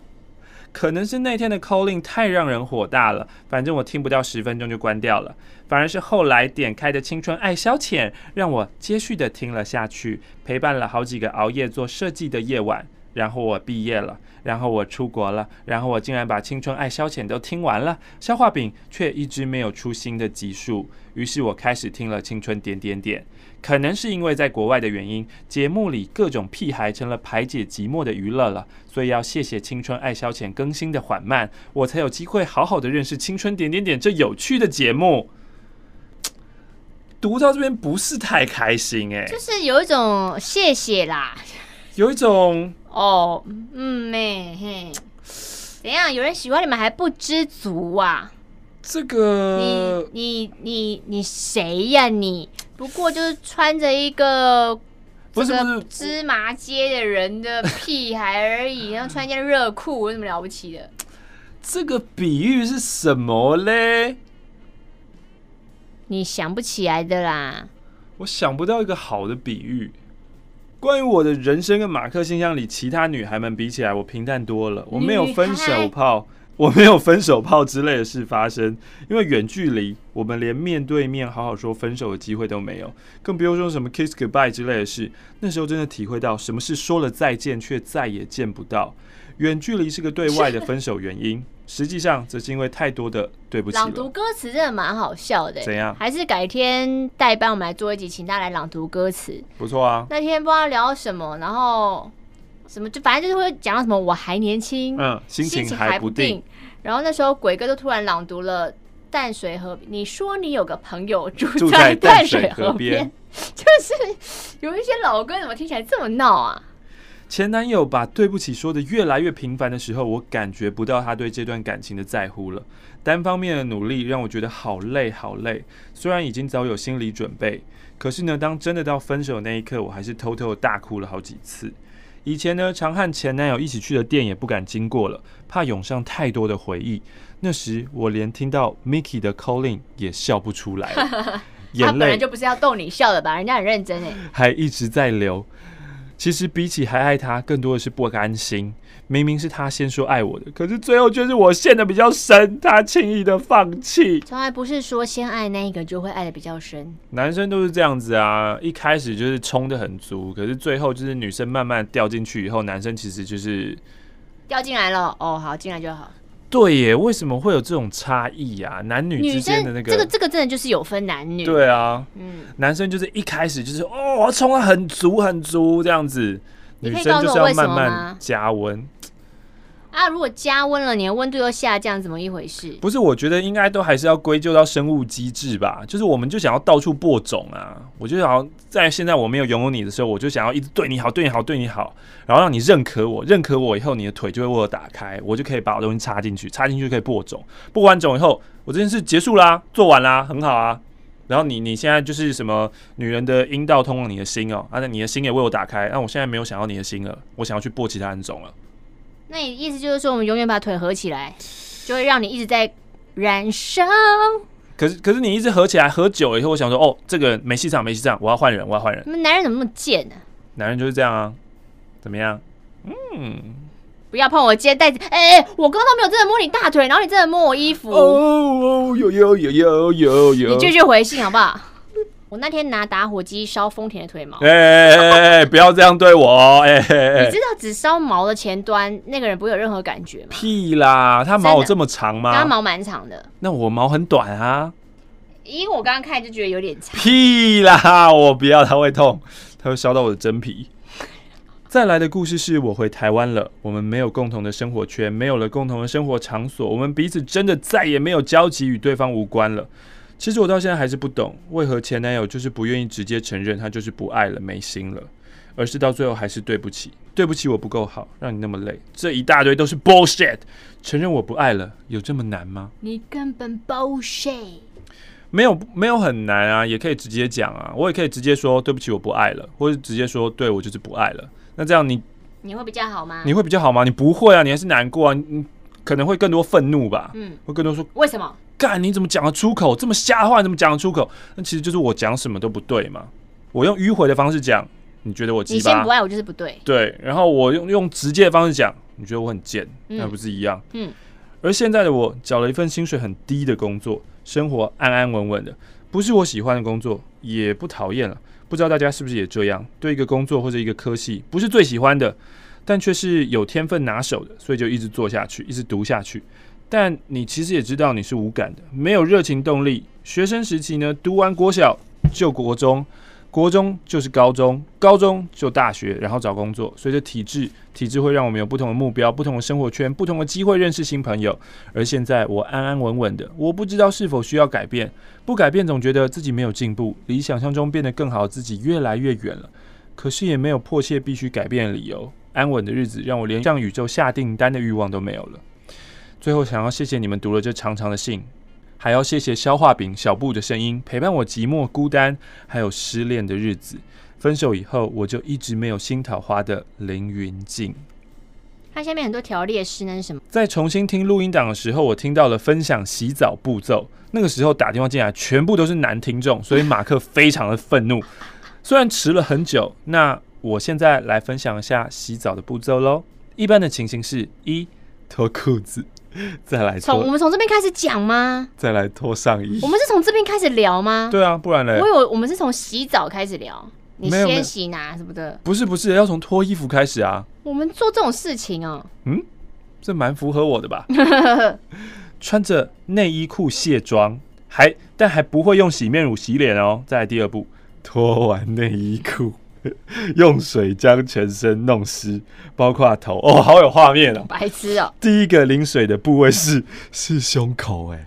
可能是那天的 calling 太让人火大了，反正我听不到十分钟就关掉了。反而是后来点开的“青春爱消遣”，让我接续的听了下去，陪伴了好几个熬夜做设计的夜晚。然后我毕业了，然后我出国了，然后我竟然把《青春爱消遣》都听完了，消化饼却一直没有出新的集数。于是我开始听了《青春点点点》，可能是因为在国外的原因，节目里各种屁孩成了排解寂寞的娱乐了，所以要谢谢《青春爱消遣》更新的缓慢，我才有机会好好的认识《青春点点点》这有趣的节目。读到这边不是太开心哎，就是有一种谢谢啦，有一种。哦，嗯咩嘿，怎样？有人喜欢你们还不知足啊？这个，你你你你谁呀？你不过就是穿着一个不是芝麻街的人的屁孩而已，然后穿一件热裤，有什么了不起的？这个比喻是什么嘞？你想不起来的啦？我想不到一个好的比喻。关于我的人生跟马克信箱里其他女孩们比起来，我平淡多了。我没有分手炮，我没有分手炮之类的事发生。因为远距离，我们连面对面好好说分手的机会都没有，更不用说什么 kiss goodbye 之类的事。那时候真的体会到什么是说了再见却再也见不到。远距离是个对外的分手原因。实际上，这是因为太多的对不起。朗读歌词真的蛮好笑的。怎样？还是改天代班，我们来做一集，请大家来朗读歌词。不错啊。那天不知道聊什么，然后什么就反正就是会讲到什么我还年轻，嗯，心情还不定。然后那时候鬼哥就突然朗读了淡水河。你说你有个朋友住在淡水河边，就是有一些老歌怎么听起来这么闹啊？前男友把对不起说的越来越频繁的时候，我感觉不到他对这段感情的在乎了。单方面的努力让我觉得好累好累。虽然已经早有心理准备，可是呢，当真的到分手那一刻，我还是偷偷的大哭了好几次。以前呢，常和前男友一起去的店也不敢经过了，怕涌上太多的回忆。那时我连听到 Mickey 的 calling 也笑不出来了，眼泪 他本来就不是要逗你笑的吧？人家很认真诶，还一直在流。其实比起还爱他，更多的是不甘心。明明是他先说爱我的，可是最后却是我陷的比较深，他轻易的放弃。从来不是说先爱那一个就会爱的比较深。男生都是这样子啊，一开始就是冲的很足，可是最后就是女生慢慢掉进去以后，男生其实就是掉进来了。哦，好，进来就好。对耶，为什么会有这种差异呀？男女之间的那个，这个这个真的就是有分男女。对啊，嗯，男生就是一开始就是哦，我冲得很足很足这样子，女生就是要慢慢加温。啊，如果加温了，你的温度又下降，怎么一回事？不是，我觉得应该都还是要归咎到生物机制吧。就是我们就想要到处播种啊，我就想要在现在我没有拥有你的时候，我就想要一直对你好，对你好，对你好，然后让你认可我，认可我以后，你的腿就会为我打开，我就可以把我东西插进去，插进去可以播种，播完种以后，我这件事结束啦，做完啦，很好啊。然后你你现在就是什么女人的阴道通往你的心哦，啊，那你的心也为我打开，那我现在没有想要你的心了，我想要去播其他人种了。那你意思就是说，我们永远把腿合起来，就会让你一直在燃烧。可是可是你一直合起来，合久了以后，我想说，哦，这个没戏唱，没戏唱，我要换人，我要换人。你们男人怎么那么贱呢？男人就是这样啊，怎么样？嗯。不要碰我肩带，哎哎，我刚刚都没有真的摸你大腿，然后你真的摸我衣服。哦哦，有有有有有有。你继续回信好不好？我那天拿打火机烧丰田的腿毛。哎哎哎，不要这样对我！哎哎，你知道只烧毛的前端，那个人不会有任何感觉吗？屁啦，他毛有这么长吗？他毛蛮长的。那我毛很短啊。因为我刚刚看就觉得有点长。屁啦，我不要，他会痛，他会烧到我的真皮。再来的故事是我回台湾了，我们没有共同的生活圈，没有了共同的生活场所，我们彼此真的再也没有交集，与对方无关了。其实我到现在还是不懂，为何前男友就是不愿意直接承认他就是不爱了、没心了，而是到最后还是对不起，对不起我不够好，让你那么累，这一大堆都是 bullshit。承认我不爱了，有这么难吗？你根本 bullshit。没有没有很难啊，也可以直接讲啊，我也可以直接说对不起我不爱了，或者直接说对我就是不爱了。那这样你你会比较好吗？你会比较好吗？你不会啊，你还是难过啊，你可能会更多愤怒吧。嗯，会更多说为什么？干你怎么讲得出口？这么瞎话怎么讲得出口？那其实就是我讲什么都不对嘛。我用迂回的方式讲，你觉得我鸡巴？你先不爱我就是不对。对，然后我用用直接的方式讲，你觉得我很贱，那、嗯、不是一样？嗯。而现在的我，找了一份薪水很低的工作，生活安安稳稳的，不是我喜欢的工作，也不讨厌了。不知道大家是不是也这样？对一个工作或者一个科系，不是最喜欢的，但却是有天分拿手的，所以就一直做下去，一直读下去。但你其实也知道你是无感的，没有热情动力。学生时期呢，读完国小就国中。国中就是高中，高中就大学，然后找工作。随着体制，体制会让我们有不同的目标、不同的生活圈、不同的机会认识新朋友。而现在我安安稳稳的，我不知道是否需要改变。不改变，总觉得自己没有进步，离想象中变得更好自己越来越远了。可是也没有迫切必须改变的理由。安稳的日子让我连向宇宙下订单的欲望都没有了。最后，想要谢谢你们读了这长长的信。还要谢谢消化饼小布的声音，陪伴我寂寞孤单，还有失恋的日子。分手以后，我就一直没有新桃花的凌云静。它下面很多条列式，那是什么？在重新听录音档的时候，我听到了分享洗澡步骤。那个时候打电话进来，全部都是男听众，所以马克非常的愤怒。虽然迟了很久，那我现在来分享一下洗澡的步骤喽。一般的情形是：一脱裤子。再来从我们从这边开始讲吗？再来脱上衣。我们是从这边开始聊吗？对啊，不然呢？我以为我们是从洗澡开始聊，你先洗拿什么的？不是不是，要从脱衣服开始啊。我们做这种事情哦、喔，嗯，这蛮符合我的吧？穿着内衣裤卸妆，还但还不会用洗面乳洗脸哦。再来第二步，脱完内衣裤。用水将全身弄湿，包括头哦，好有画面哦，白痴哦。第一个淋水的部位是 是胸口哎，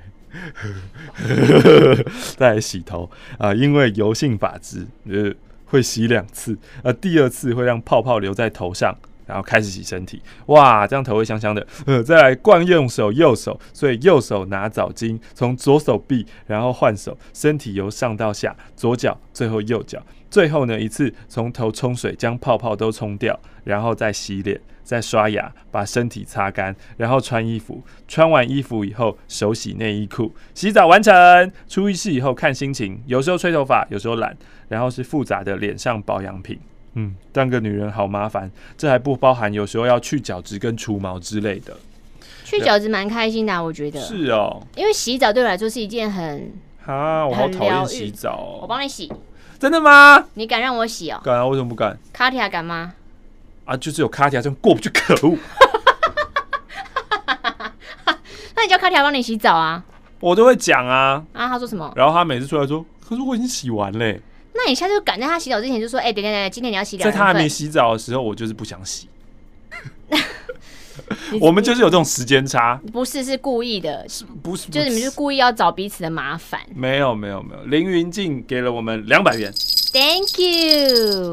再来洗头啊，因为油性发质，呃，会洗两次，呃，第二次会让泡泡留在头上。然后开始洗身体，哇，这样头会香香的。呃，再来惯用手右手，所以右手拿澡巾，从左手臂，然后换手，身体由上到下，左脚，最后右脚，最后呢一次从头冲水，将泡泡都冲掉，然后再洗脸，再刷牙，把身体擦干，然后穿衣服。穿完衣服以后，手洗内衣裤，洗澡完成。出浴室以后看心情，有时候吹头发，有时候懒，然后是复杂的脸上保养品。嗯，当个女人好麻烦，这还不包含有时候要去角质跟除毛之类的。去角质蛮开心的、啊，我觉得。是哦，因为洗澡对我来说是一件很……啊，我好讨厌洗澡、哦。我帮你洗。真的吗？你敢让我洗哦？敢啊？为什么不敢？卡提亚敢吗？啊，就是有卡提亚这样过不去，可恶！那你叫卡提亚帮你洗澡啊？我都会讲啊。啊，他说什么？然后他每次出来说：“可是我已经洗完嘞。”那你下次就赶在他洗澡之前就说：“哎、欸，等等等，今天你要洗澡。”在他还没洗澡的时候，我就是不想洗。我们就是有这种时间差，不是是故意的，不是，就是你们是。故意要找彼此的麻烦。没有没有没有，凌云静给了我们两百元，Thank you。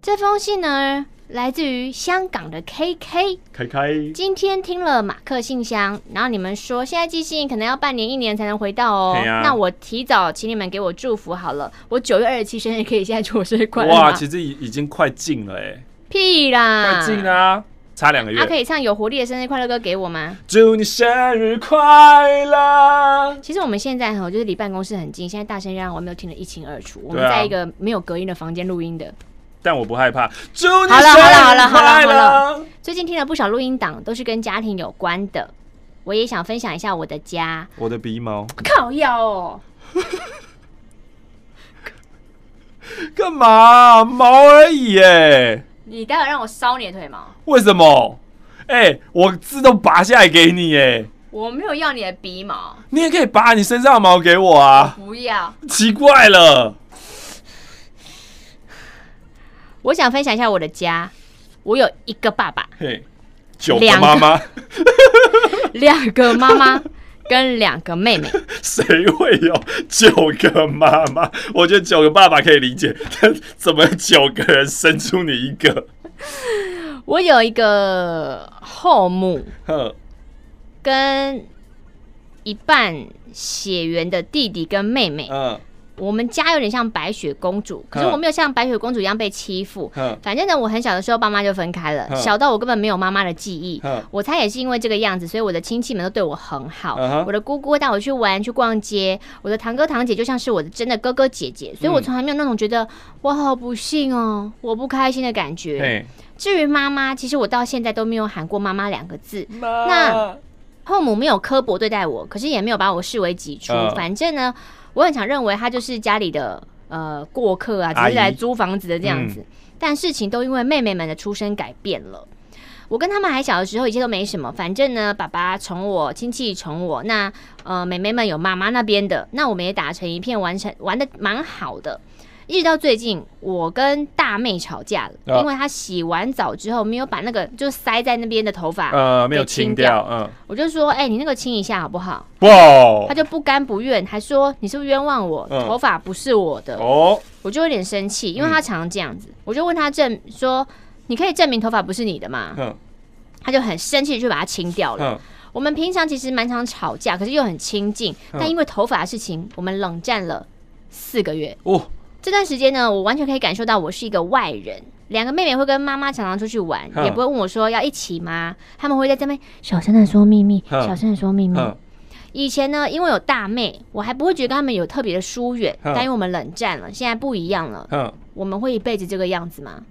这封信呢，来自于香港的 KK，开开。今天听了马克信箱，然后你们说现在寄信可能要半年一年才能回到哦。啊、那我提早请你们给我祝福好了，我九月二十七生日可以现在祝我生日快乐。哇，其实已已经快近了哎。屁啦，快进啦，差两个月。他、啊、可以唱有活力的生日快乐歌给我吗？祝你生日快乐。其实我们现在哈，就是离办公室很近，现在大声让我没有听得一清二楚。我们在一个没有隔音的房间录音的。但我不害怕。祝你好了好了好了好了好了。最近听了不少录音档，都是跟家庭有关的。我也想分享一下我的家。我的鼻毛。靠腰哦。干嘛？毛而已耶。你待会让我烧你的腿毛？为什么？哎、欸，我字都拔下来给你耶。我没有要你的鼻毛。你也可以拔你身上的毛给我啊。不要。奇怪了。我想分享一下我的家，我有一个爸爸，嘿，九个妈妈，两个妈妈跟两个妹妹。谁会有九个妈妈？我觉得九个爸爸可以理解，但 怎么九个人生出你一个？我有一个后母，跟一半血缘的弟弟跟妹妹，嗯。我们家有点像白雪公主，可是我没有像白雪公主一样被欺负。反正呢，我很小的时候爸妈就分开了，小到我根本没有妈妈的记忆。我猜也是因为这个样子，所以我的亲戚们都对我很好。我的姑姑带我去玩去逛街，我的堂哥堂姐就像是我的真的哥哥姐姐，所以我从来没有那种觉得我好不幸哦，我不开心的感觉。至于妈妈，其实我到现在都没有喊过妈妈两个字。那后母没有刻薄对待我，可是也没有把我视为己出。反正呢。我很常认为他就是家里的呃过客啊，只是来租房子的这样子。嗯、但事情都因为妹妹们的出生改变了。我跟他们还小的时候，一切都没什么。反正呢，爸爸宠我，亲戚宠我。那呃，妹妹们有妈妈那边的，那我们也打成一片，玩成玩的蛮好的。一直到最近，我跟大妹吵架了，哦、因为她洗完澡之后没有把那个就塞在那边的头发呃没有清掉，嗯，我就说，哎、欸，你那个清一下好不好？不，她就不甘不愿，还说你是不是冤枉我？嗯、头发不是我的哦，我就有点生气，因为她常常这样子，嗯、我就问她证说，你可以证明头发不是你的吗？嗯，她就很生气，就把它清掉了。嗯、我们平常其实蛮常吵架，可是又很亲近，嗯、但因为头发的事情，我们冷战了四个月。哦。这段时间呢，我完全可以感受到我是一个外人。两个妹妹会跟妈妈常常出去玩，也不会问我说要一起吗？他们会在这边小声的说秘密，小声的说秘密。以前呢，因为有大妹，我还不会觉得跟他们有特别的疏远。呵但因为我们冷战了，现在不一样了。呵我们会一辈子这个样子吗？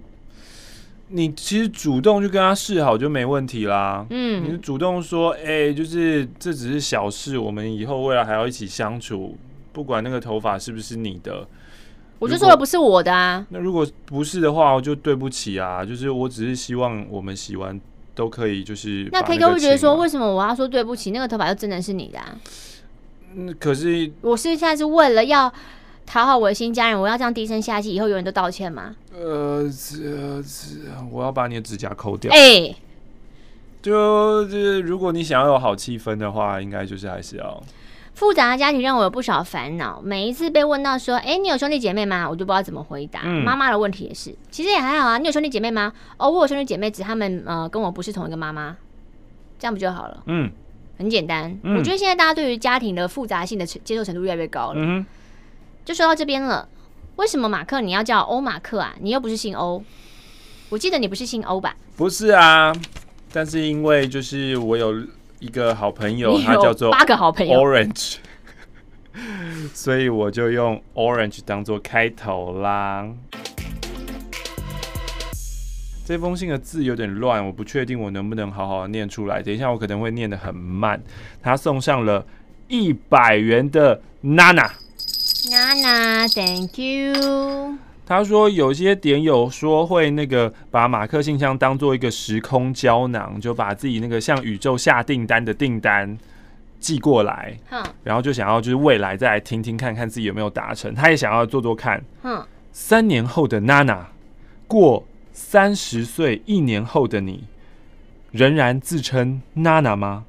你其实主动去跟他示好就没问题啦。嗯，你主动说，哎、欸，就是这只是小事，我们以后未来还要一起相处，不管那个头发是不是你的。我就说了不是我的啊。那如果不是的话，我就对不起啊。就是我只是希望我们洗完都可以，就是那 K 哥会觉得说，为什么我要说对不起？那个头发就真的是你的啊？嗯，可是我是现在是为了要讨好我的新家人，我要这样低声下气，以后永远都道歉吗？呃，这这，我要把你的指甲抠掉。哎、欸，就是，如果你想要有好气氛的话，应该就是还是要。复杂的家庭让我有不少烦恼。每一次被问到说：“哎、欸，你有兄弟姐妹吗？”我就不知道怎么回答。妈妈、嗯、的问题也是，其实也还好啊。你有兄弟姐妹吗？哦，我有兄弟姐妹，只他们呃跟我不是同一个妈妈，这样不就好了？嗯，很简单。嗯、我觉得现在大家对于家庭的复杂性的接受程度越来越高了。嗯，就说到这边了。为什么马克你要叫欧马克啊？你又不是姓欧。我记得你不是姓欧吧？不是啊，但是因为就是我有。一个好朋友，他叫做八个好朋友 Orange，所以我就用 Orange 当做开头啦。这封信的字有点乱，我不确定我能不能好好念出来。等一下，我可能会念得很慢。他送上了一百元的娜娜，娜娜，Thank you。他说有些点友说会那个把马克信箱当做一个时空胶囊，就把自己那个向宇宙下订单的订单寄过来，然后就想要就是未来再来听听看看自己有没有达成，他也想要做做看，三年后的娜娜，过三十岁一年后的你，仍然自称娜娜吗？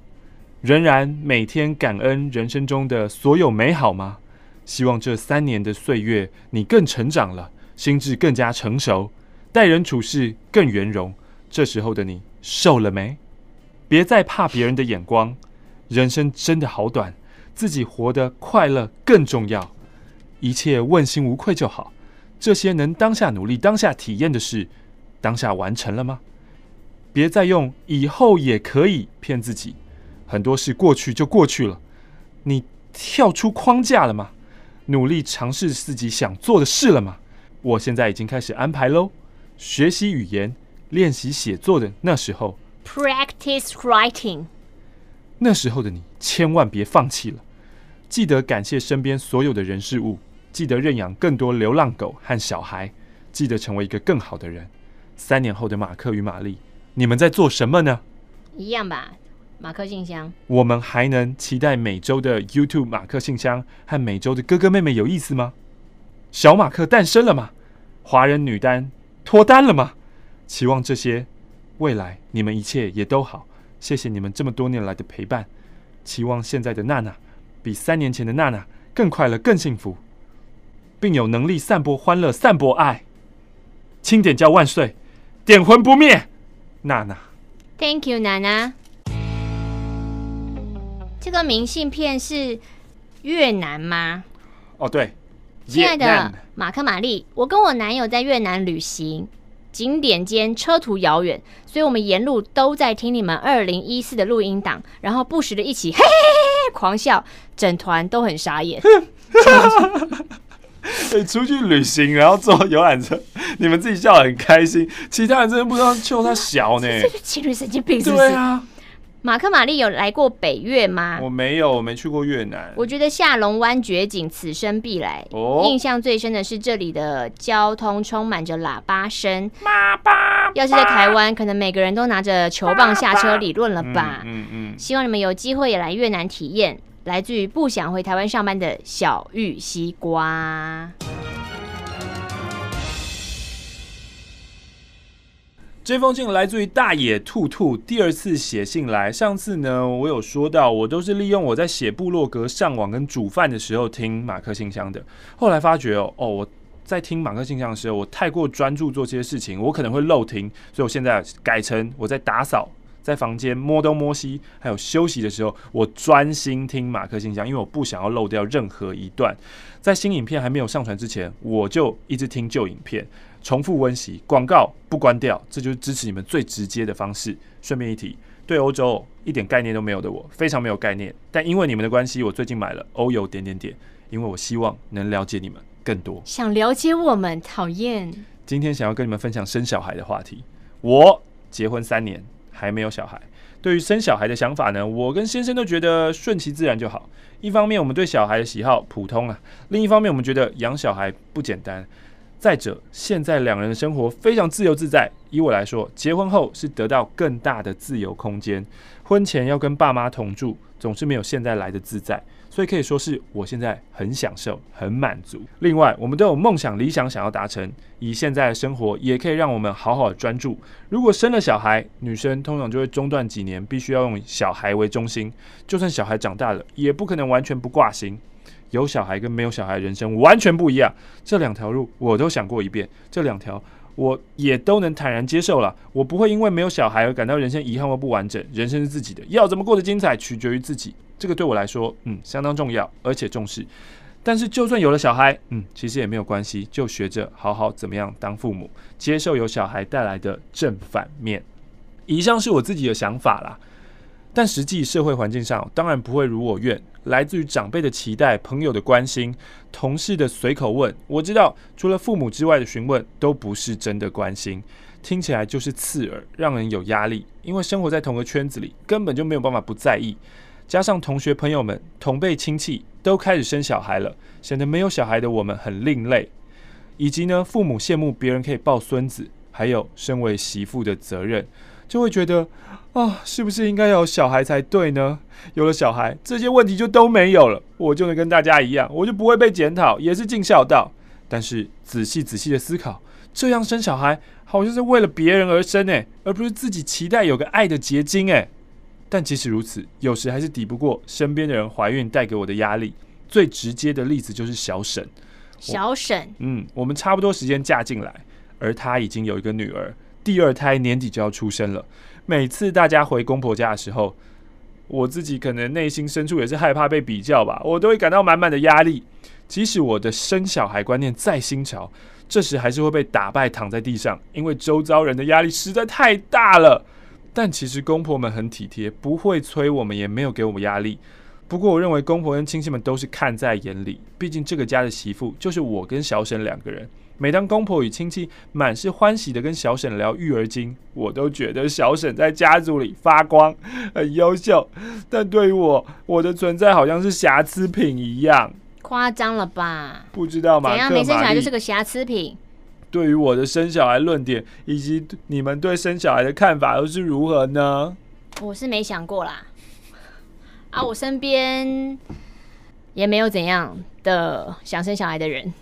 仍然每天感恩人生中的所有美好吗？希望这三年的岁月，你更成长了，心智更加成熟，待人处事更圆融。这时候的你瘦了没？别再怕别人的眼光，人生真的好短，自己活得快乐更重要。一切问心无愧就好。这些能当下努力、当下体验的事，当下完成了吗？别再用以后也可以骗自己。很多事过去就过去了，你跳出框架了吗？努力尝试自己想做的事了吗？我现在已经开始安排喽。学习语言、练习写作的那时候，Practice writing。那时候的你千万别放弃了，记得感谢身边所有的人事物，记得认养更多流浪狗和小孩，记得成为一个更好的人。三年后的马克与玛丽，你们在做什么呢？一样吧。马克信箱，我们还能期待每周的 YouTube 马克信箱和每周的哥哥妹妹有意思吗？小马克诞生了吗？华人女单脱单了吗？期望这些未来你们一切也都好。谢谢你们这么多年来的陪伴。期望现在的娜娜比三年前的娜娜更快乐、更幸福，并有能力散播欢乐、散播爱。清点叫万岁，点魂不灭，娜娜。Thank you，娜娜。这个明信片是越南吗？哦，对。亲爱的马克玛丽，我跟我男友在越南旅行，景点间车途遥远，所以我们沿路都在听你们二零一四的录音档，然后不时的一起嘿嘿嘿嘿狂笑，整团都很傻眼。你 出去旅行，然后坐游览车，你们自己笑得很开心，其他人真的不知道就他小呢。这个情侣神经病是不是？对啊。马克玛丽有来过北越吗？我没有，我没去过越南。我觉得下龙湾绝景，此生必来。哦，印象最深的是这里的交通充满着喇叭声。喇叭，要是在台湾，可能每个人都拿着球棒下车理论了吧？嗯嗯，嗯。希望你们有机会也来越南体验。来自于不想回台湾上班的小玉西瓜。这封信来自于大野兔兔，第二次写信来。上次呢，我有说到，我都是利用我在写部落格、上网跟煮饭的时候听马克信箱的。后来发觉哦，哦，我在听马克信箱的时候，我太过专注做这些事情，我可能会漏听，所以我现在改成我在打扫、在房间摸东摸西，还有休息的时候，我专心听马克信箱，因为我不想要漏掉任何一段。在新影片还没有上传之前，我就一直听旧影片。重复温习，广告不关掉，这就是支持你们最直接的方式。顺便一提，对欧洲一点概念都没有的我，非常没有概念。但因为你们的关系，我最近买了欧游点点点，因为我希望能了解你们更多。想了解我们，讨厌。今天想要跟你们分享生小孩的话题。我结婚三年还没有小孩，对于生小孩的想法呢，我跟先生都觉得顺其自然就好。一方面我们对小孩的喜好普通啊，另一方面我们觉得养小孩不简单。再者，现在两人的生活非常自由自在。以我来说，结婚后是得到更大的自由空间。婚前要跟爸妈同住，总是没有现在来的自在。所以可以说是我现在很享受、很满足。另外，我们都有梦想、理想想要达成。以现在的生活，也可以让我们好好的专注。如果生了小孩，女生通常就会中断几年，必须要用小孩为中心。就算小孩长大了，也不可能完全不挂心。有小孩跟没有小孩人生完全不一样，这两条路我都想过一遍，这两条我也都能坦然接受了。我不会因为没有小孩而感到人生遗憾或不完整。人生是自己的，要怎么过得精彩取决于自己，这个对我来说，嗯，相当重要而且重视。但是就算有了小孩，嗯，其实也没有关系，就学着好好怎么样当父母，接受有小孩带来的正反面。以上是我自己的想法啦。但实际社会环境上，当然不会如我愿。来自于长辈的期待、朋友的关心、同事的随口问，我知道除了父母之外的询问，都不是真的关心，听起来就是刺耳，让人有压力。因为生活在同个圈子里，根本就没有办法不在意。加上同学朋友们、同辈亲戚都开始生小孩了，显得没有小孩的我们很另类。以及呢，父母羡慕别人可以抱孙子，还有身为媳妇的责任。就会觉得啊，是不是应该有小孩才对呢？有了小孩，这些问题就都没有了，我就能跟大家一样，我就不会被检讨，也是尽孝道。但是仔细仔细的思考，这样生小孩好像是为了别人而生诶，而不是自己期待有个爱的结晶诶。但即使如此，有时还是抵不过身边的人怀孕带给我的压力。最直接的例子就是小沈。小沈，嗯，我们差不多时间嫁进来，而她已经有一个女儿，第二胎年底就要出生了。每次大家回公婆家的时候，我自己可能内心深处也是害怕被比较吧，我都会感到满满的压力。即使我的生小孩观念再新潮，这时还是会被打败，躺在地上，因为周遭人的压力实在太大了。但其实公婆们很体贴，不会催我们，也没有给我们压力。不过我认为公婆跟亲戚们都是看在眼里，毕竟这个家的媳妇就是我跟小沈两个人。每当公婆与亲戚满是欢喜的跟小沈聊育儿经，我都觉得小沈在家族里发光，很优秀。但对于我，我的存在好像是瑕疵品一样。夸张了吧？不知道吗？怎样没生小孩就是个瑕疵品？对于我的生小孩论点，以及你们对生小孩的看法又是如何呢？我是没想过啦，啊，我身边也没有怎样的想生小孩的人。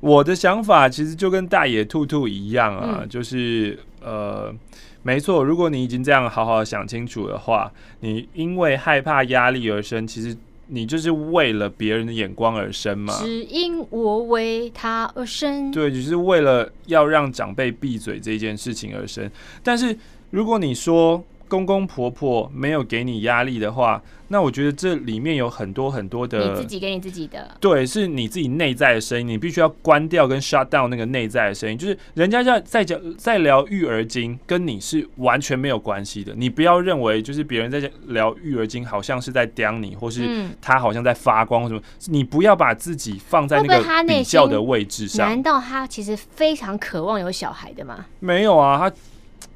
我的想法其实就跟大野兔兔一样啊，嗯、就是呃，没错，如果你已经这样好好想清楚的话，你因为害怕压力而生，其实。你就是为了别人的眼光而生嘛？只因我为他而生。对，只是为了要让长辈闭嘴这件事情而生。但是如果你说，公公婆婆没有给你压力的话，那我觉得这里面有很多很多的你自己给你自己的，对，是你自己内在的声音，你必须要关掉跟 shut down 那个内在的声音。就是人家在在讲在聊育儿经，跟你是完全没有关系的。你不要认为就是别人在聊育儿经，好像是在刁你，或是他好像在发光或什么。你不要把自己放在那个比较的位置上。难道他其实非常渴望有小孩的吗？没有啊，他。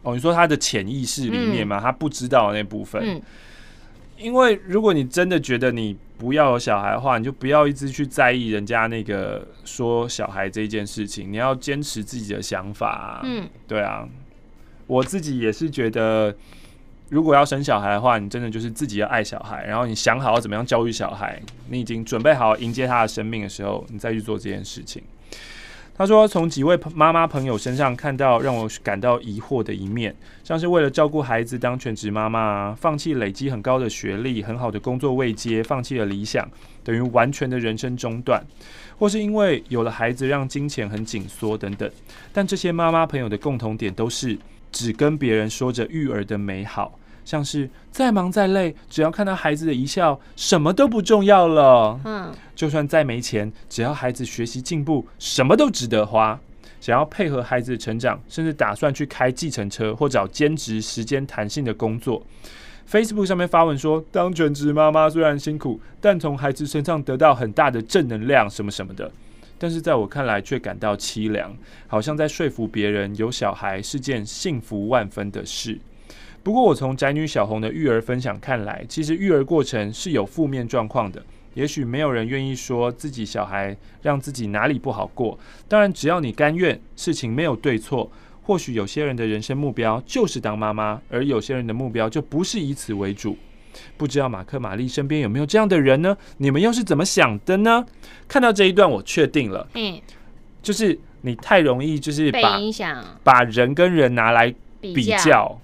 哦，你说他的潜意识里面嘛，嗯、他不知道的那部分。嗯、因为如果你真的觉得你不要有小孩的话，你就不要一直去在意人家那个说小孩这件事情。你要坚持自己的想法、啊。嗯，对啊，我自己也是觉得，如果要生小孩的话，你真的就是自己要爱小孩，然后你想好要怎么样教育小孩，你已经准备好迎接他的生命的时候，你再去做这件事情。他说：“从几位妈妈朋友身上看到让我感到疑惑的一面，像是为了照顾孩子当全职妈妈，放弃累积很高的学历、很好的工作位阶，放弃了理想，等于完全的人生中断；或是因为有了孩子让金钱很紧缩等等。但这些妈妈朋友的共同点都是只跟别人说着育儿的美好。”像是再忙再累，只要看到孩子的一笑，什么都不重要了。嗯，就算再没钱，只要孩子学习进步，什么都值得花。想要配合孩子的成长，甚至打算去开计程车或找兼职、时间弹性的工作。Facebook 上面发文说，当全职妈妈虽然辛苦，但从孩子身上得到很大的正能量，什么什么的。但是在我看来，却感到凄凉，好像在说服别人有小孩是件幸福万分的事。不过，我从宅女小红的育儿分享看来，其实育儿过程是有负面状况的。也许没有人愿意说自己小孩让自己哪里不好过。当然，只要你甘愿，事情没有对错。或许有些人的人生目标就是当妈妈，而有些人的目标就不是以此为主。不知道马克玛丽身边有没有这样的人呢？你们又是怎么想的呢？看到这一段，我确定了，嗯，就是你太容易就是把被影响，把人跟人拿来比较。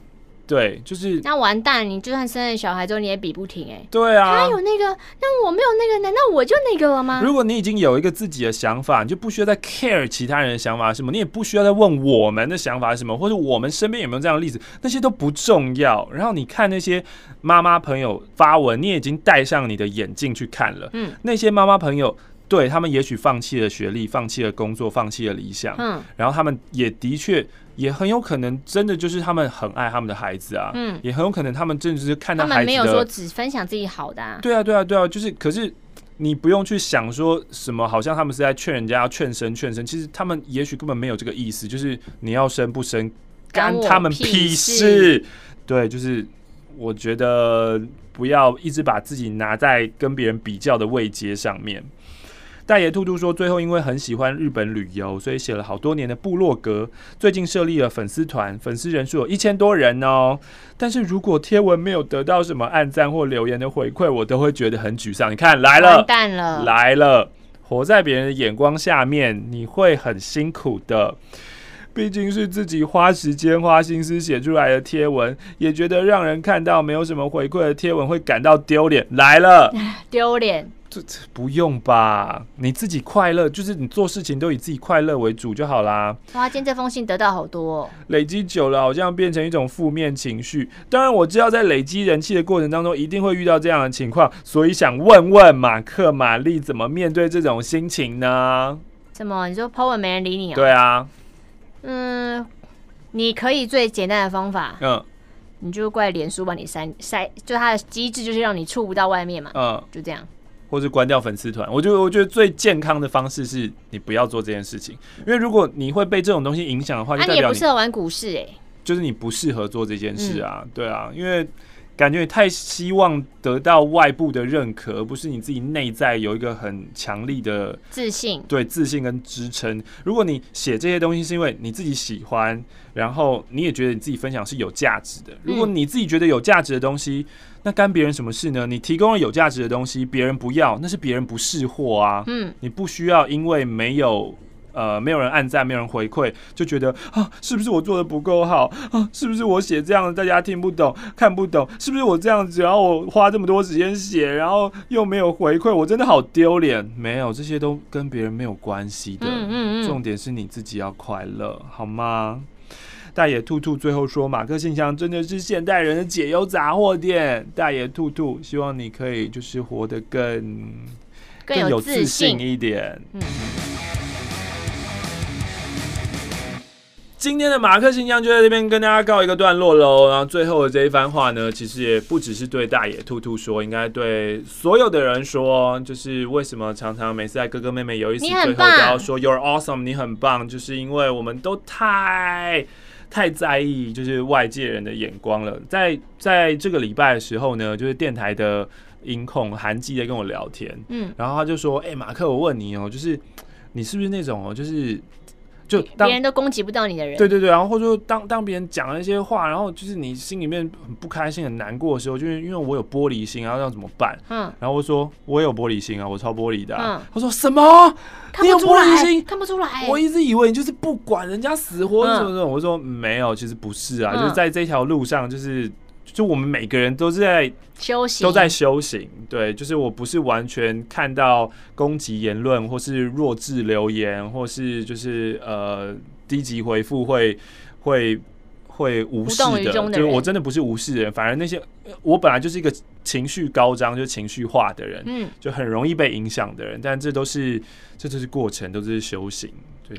对，就是那完蛋！你就算生了小孩之后，你也比不停哎。对啊，他有那个，那我没有那个，难道我就那个了吗？如果你已经有一个自己的想法，你就不需要再 care 其他人的想法是什么，你也不需要再问我们的想法是什么，或者我们身边有没有这样的例子，那些都不重要。然后你看那些妈妈朋友发文，你已经戴上你的眼镜去看了。嗯，那些妈妈朋友。对，他们也许放弃了学历，放弃了工作，放弃了理想，嗯，然后他们也的确也很有可能真的就是他们很爱他们的孩子啊，嗯，也很有可能他们真的是看到孩子，他们没有说只分享自己好的啊，对啊，对啊，对啊，就是可是你不用去想说什么，好像他们是在劝人家要劝生劝生，其实他们也许根本没有这个意思，就是你要生不生干他们屁事，对，就是我觉得不要一直把自己拿在跟别人比较的位阶上面。大爷兔兔说：“最后因为很喜欢日本旅游，所以写了好多年的部落格。最近设立了粉丝团，粉丝人数有一千多人哦。但是如果贴文没有得到什么按赞或留言的回馈，我都会觉得很沮丧。你看来了，完蛋了，来了，活在别人的眼光下面，你会很辛苦的。毕竟是自己花时间、花心思写出来的贴文，也觉得让人看到没有什么回馈的贴文会感到丢脸。来了，丢脸。这这不用吧？你自己快乐，就是你做事情都以自己快乐为主就好啦。哇，今天这封信得到好多哦，累积久了好像变成一种负面情绪。当然我知道在累积人气的过程当中一定会遇到这样的情况，所以想问问马克、玛丽怎么面对这种心情呢？怎么？你说 po 文没人理你啊？对啊。嗯，你可以最简单的方法，嗯，你就怪脸书把你删删，就它的机制就是让你触不到外面嘛，嗯，就这样，或是关掉粉丝团。我觉得，我觉得最健康的方式是你不要做这件事情，因为如果你会被这种东西影响的话，就代表你，啊，你也不适合玩股市哎，就是你不适合做这件事啊，嗯，对啊，因为。感觉你太希望得到外部的认可，而不是你自己内在有一个很强力的自信，对自信跟支撑。如果你写这些东西是因为你自己喜欢，然后你也觉得你自己分享是有价值的。如果你自己觉得有价值的东西，那干别人什么事呢？你提供了有价值的东西，别人不要，那是别人不识货啊。嗯，你不需要因为没有。呃，没有人按赞，没有人回馈，就觉得啊，是不是我做的不够好啊？是不是我写这样大家听不懂、看不懂？是不是我这样子，然后我花这么多时间写，然后又没有回馈，我真的好丢脸。没有，这些都跟别人没有关系的。嗯嗯嗯。重点是你自己要快乐，好吗？大野兔兔最后说，马克信箱真的是现代人的解忧杂货店。大野兔兔，希望你可以就是活得更更有自信一点。嗯。今天的马克信箱就在这边跟大家告一个段落喽。然后最后的这一番话呢，其实也不只是对大野兔兔说，应该对所有的人说。就是为什么常常每次在哥哥妹妹有意思，最后都要说 You're awesome，你很棒，就是因为我们都太太在意就是外界人的眼光了。在在这个礼拜的时候呢，就是电台的音控韩记在跟我聊天，嗯，然后他就说：“哎、欸，马克，我问你哦，就是你是不是那种哦，就是。”就别人都攻击不到你的人，对对对，然后或者说当当别人讲了一些话，然后就是你心里面很不开心、很难过的时候，就是因为我有玻璃心，然后要怎么办？嗯，然后我说我有玻璃心啊，我超玻璃的、啊。嗯，他说什么？你有玻璃心？看不出来。我一直以为你就是不管人家死活什么什么。我说没有，其实不是啊，嗯、就是在这条路上，就是。就我们每个人都是在修行，都在修行。对，就是我不是完全看到攻击言论，或是弱智留言，或是就是呃低级回复会会会无视的。就是我真的不是无视的人，反而那些我本来就是一个情绪高涨，就情绪化的人，嗯，就很容易被影响的人。但这都是这都是过程，都是修行。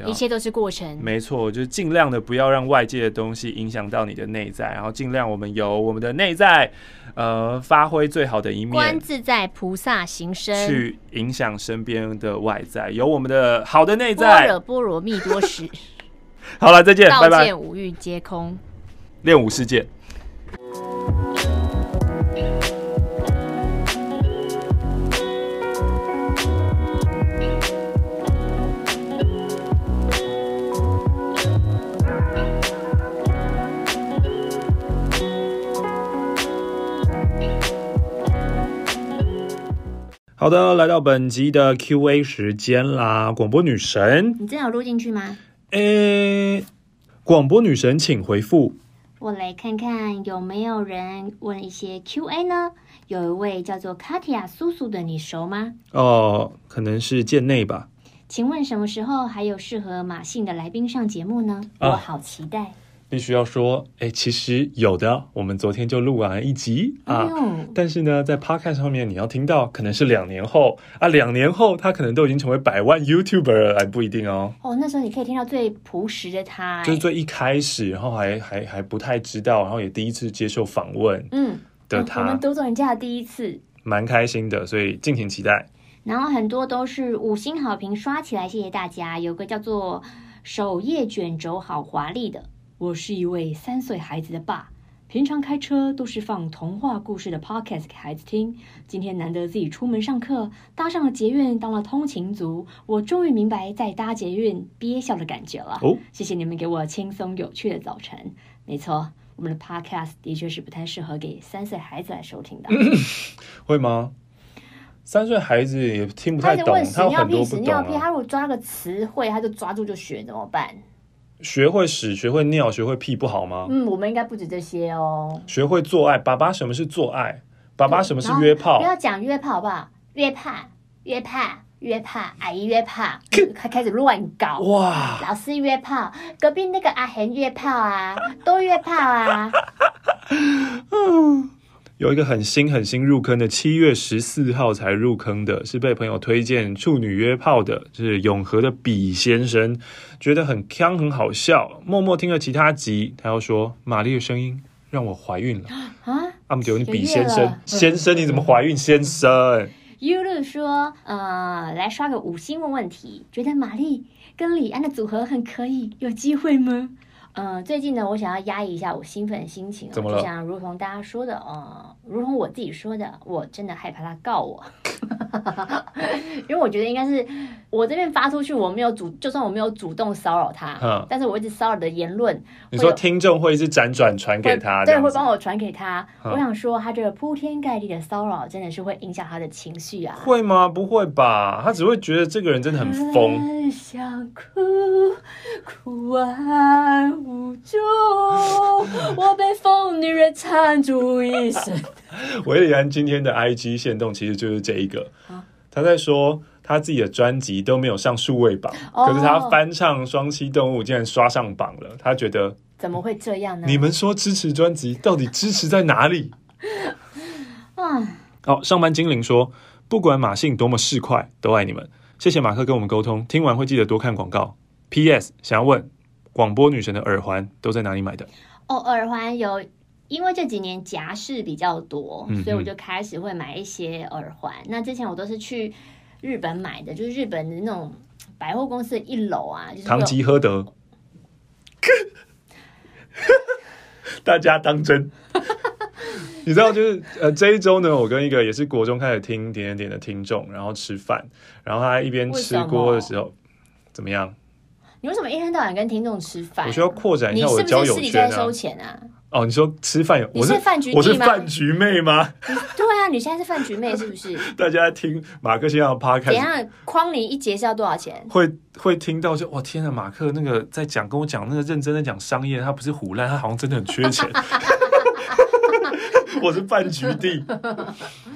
一切都是过程，没错，就是尽量的不要让外界的东西影响到你的内在，然后尽量我们由我们的内在，呃，发挥最好的一面，观自在菩萨行深，去影响身边的外在，由我们的好的内在，般若波罗蜜多时。好了，再见，拜拜。道见五欲皆空，练武世界。好的，来到本集的 Q&A 时间啦！广播女神，你真的有录进去吗？诶、欸，广播女神，请回复。我来看看有没有人问一些 Q&A 呢？有一位叫做卡提亚苏苏的，你熟吗？哦，可能是建内吧。请问什么时候还有适合马姓的来宾上节目呢？啊、我好期待。必须要说，哎、欸，其实有的，我们昨天就录完了一集啊。哎、但是呢，在 Podcast 上面，你要听到可能是两年后啊，两年后他可能都已经成为百万 YouTuber 了，还不一定哦。哦，那时候你可以听到最朴实的他，就是最一开始，然后还还还不太知道，然后也第一次接受访问，嗯，的他，我们读懂人家的第一次，蛮开心的，所以敬请期待。然后很多都是五星好评刷起来，谢谢大家。有个叫做首页卷轴好华丽的。我是一位三岁孩子的爸，平常开车都是放童话故事的 podcast 给孩子听。今天难得自己出门上课，搭上了捷运，当了通勤族，我终于明白在搭捷运憋笑的感觉了。哦，谢谢你们给我轻松有趣的早晨。没错，我们的 podcast 的确是不太适合给三岁孩子来收听的。会吗？三岁孩子也听不太懂，他有很多不懂、啊。屎尿屁，他如果抓个词汇，他就抓住就学，怎么办？学会屎，学会尿，学会屁不好吗？嗯，我们应该不止这些哦。学会做爱，爸爸什么是做爱？爸爸什么是约炮？不要讲约炮好不好？约炮，约炮，约炮，阿姨约炮，开开始乱搞哇！老师约炮，隔壁那个阿恒约炮啊，都约炮啊。有一个很新很新入坑的，七月十四号才入坑的，是被朋友推荐处女约炮的，就是永和的比先生，觉得很锵很好笑，默默听了其他集，他又说玛丽的声音让我怀孕了啊！阿姆丢你比 先生，先生你怎么怀孕？先生，？Ulu 说，呃，来刷个五星问问题，觉得玛丽跟李安的组合很可以，有机会吗？嗯、呃，最近呢，我想要压抑一下我兴奋的心情？就像如同大家说的，呃，如同我自己说的，我真的害怕他告我，因为我觉得应该是我这边发出去，我没有主，就算我没有主动骚扰他，嗯，但是我一直骚扰的言论，你说听众会是辗转传给他，对，会帮我传给他。嗯、我想说，他这个铺天盖地的骚扰，真的是会影响他的情绪啊？会吗？不会吧？他只会觉得这个人真的很疯。很想哭，哭完。无助，我被疯女人缠住一生。韦礼安今天的 IG 限动其实就是这一个，他在说他自己的专辑都没有上数位榜，可是他翻唱《双栖动物》竟然刷上榜了。他觉得怎么会这样呢？你们说支持专辑，到底支持在哪里？嗯，哦，上班精灵说，不管马信多么市侩，都爱你们。谢谢马克跟我们沟通，听完会记得多看广告。PS 想要问。广播女神的耳环都在哪里买的？哦，耳环有，因为这几年夹式比较多，嗯、所以我就开始会买一些耳环。那之前我都是去日本买的，就是日本的那种百货公司的一楼啊，就是唐吉诃德。大家当真？你知道，就是呃，这一周呢，我跟一个也是国中开始听点点点的听众，然后吃饭，然后他一边吃锅的时候，怎么样？你为什么一天到晚跟听众吃饭？我需要扩展一下我的交友圈啊？哦，你说吃饭？你是饭局我是饭局妹吗？对啊，你现在是饭局妹是不是？大家听马克先生的 podcast，等下框你一节是要多少钱？会会听到就哇天啊，马克那个在讲跟我讲那个认真的讲商业，他不是唬烂，他好像真的很缺钱。我是饭局弟，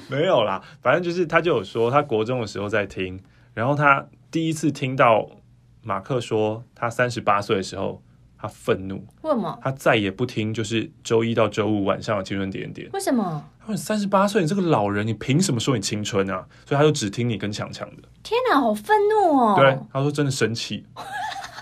没有啦，反正就是他就有说他国中的时候在听，然后他第一次听到。马克说，他三十八岁的时候，他愤怒。为什么？他再也不听，就是周一到周五晚上的青春点点。为什么？他说：“三十八岁，你这个老人，你凭什么说你青春啊？”所以他就只听你跟强强的。天哪，好愤怒哦！对，他说真的生气。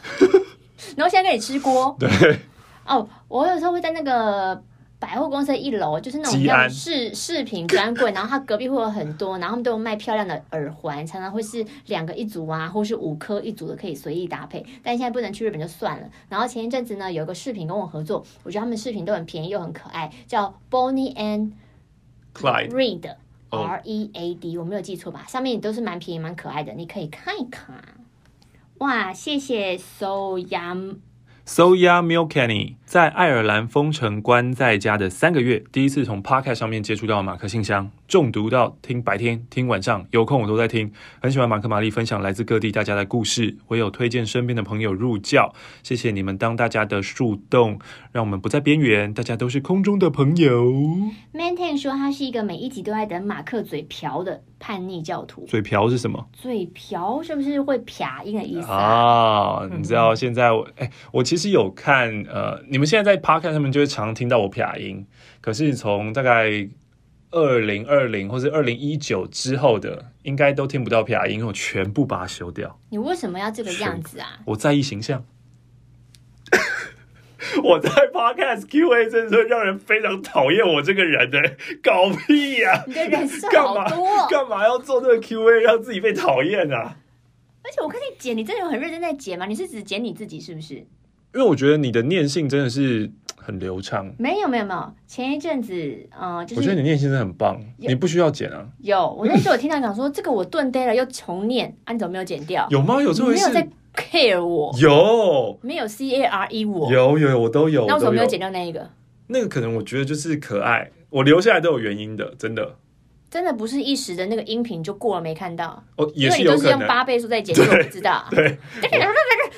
然后现在跟你吃锅。对。哦，我有时候会在那个。百货公司的一楼就是那种像饰饰品专柜，然后它隔壁会有很多，然后他们都有卖漂亮的耳环，常常会是两个一组啊，或是五颗一组的，可以随意搭配。但现在不能去日本就算了。然后前一阵子呢，有一个饰品跟我合作，我觉得他们饰品都很便宜又很可爱，叫 Bonnie and Clyde Read R E A D，我没有记错吧？上面都是蛮便宜蛮可爱的，你可以看一看。哇，谢谢 So Yum。Soya Milkany 在爱尔兰封城关在家的三个月，第一次从 Pocket 上面接触到马克信箱，中毒到听白天听晚上，有空我都在听，很喜欢马克玛丽分享来自各地大家的故事，我有推荐身边的朋友入教，谢谢你们当大家的树洞，让我们不在边缘，大家都是空中的朋友。Maintain 说他是一个每一集都在等马克嘴瓢的叛逆教徒，嘴瓢是什么？嘴瓢是不是会啪音的意思啊？啊你知道现在我哎、欸，我其实有看呃，你们现在在 Podcast 上面就会常听到我啪音，可是从大概二零二零或是二零一九之后的，应该都听不到啪音，因为我全部把它修掉。你为什么要这个样子啊？我在意形象。我在 Podcast QA 真的是让人非常讨厌我这个人的，搞屁呀、啊！你的人设好多，干嘛要做这个 QA 让自己被讨厌啊？而且我看你剪，你真的有很认真在剪吗？你是只剪你自己是不是？因为我觉得你的念性真的是 很流畅。没有没有没有，前一阵子呃，就是我觉得你念性真的很棒，你不需要剪啊。有，我那时候有听到讲说这个我顿呆了又重念，啊，你怎么没有剪掉？有吗？有这回事？没有在 care 我？有，没有 C A R E 我？有有有，我都有。那为什么没有剪掉那一个？那个可能我觉得就是可爱，我留下来都有原因的，真的。真的不是一时的那个音频就过了没看到哦，也因为你都是用八倍速在剪辑，我不知道。对，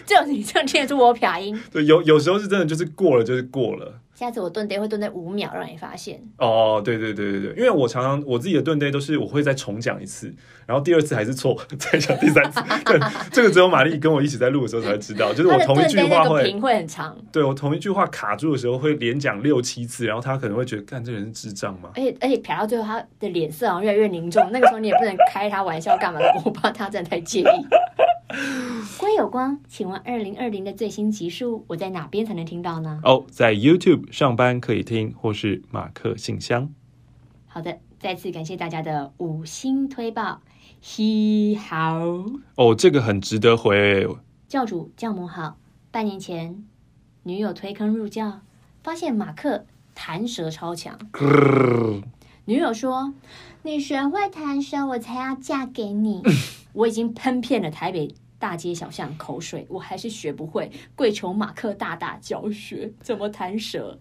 这样你这样听得出我撇音？对，有有时候是真的就是过了就是过了。下次我顿呆会蹲在五秒，让你发现。哦，对对对对对，因为我常常我自己的顿堆都是我会再重讲一次，然后第二次还是错，再讲第三次。对，这个只有玛丽跟我一起在录的时候才知道，就是我同一句话会会很长。对，我同一句话卡住的时候会连讲六七次，然后他可能会觉得，干这人是智障吗？而且而且瞟到最后，他的脸色好像越来越凝重。那个时候你也不能开他玩笑干嘛的，我怕他真的太介意。归有光，请问二零二零的最新集数，我在哪边才能听到呢？哦，在 YouTube 上班可以听，或是马克信箱。好的，再次感谢大家的五星推报。嘿，好哦，这个很值得回。教主教母好，半年前女友推坑入教，发现马克弹舌超强。女友说：“你学会弹舌，我才要嫁给你。” 我已经喷遍了台北大街小巷，口水我还是学不会。跪求马克大大教学，怎么弹舌？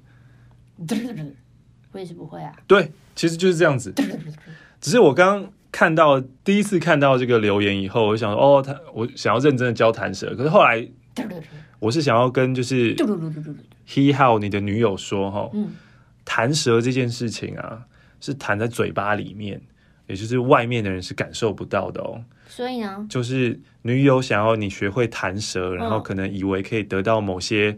我也是不会啊。对，其实就是这样子。只是我刚刚看到第一次看到这个留言以后，我想说，哦，他我想要认真的教弹舌。可是后来，我是想要跟就是 He How 你的女友说，哈，弹舌这件事情啊。是弹在嘴巴里面，也就是外面的人是感受不到的哦。所以呢，就是女友想要你学会弹舌，然后可能以为可以得到某些，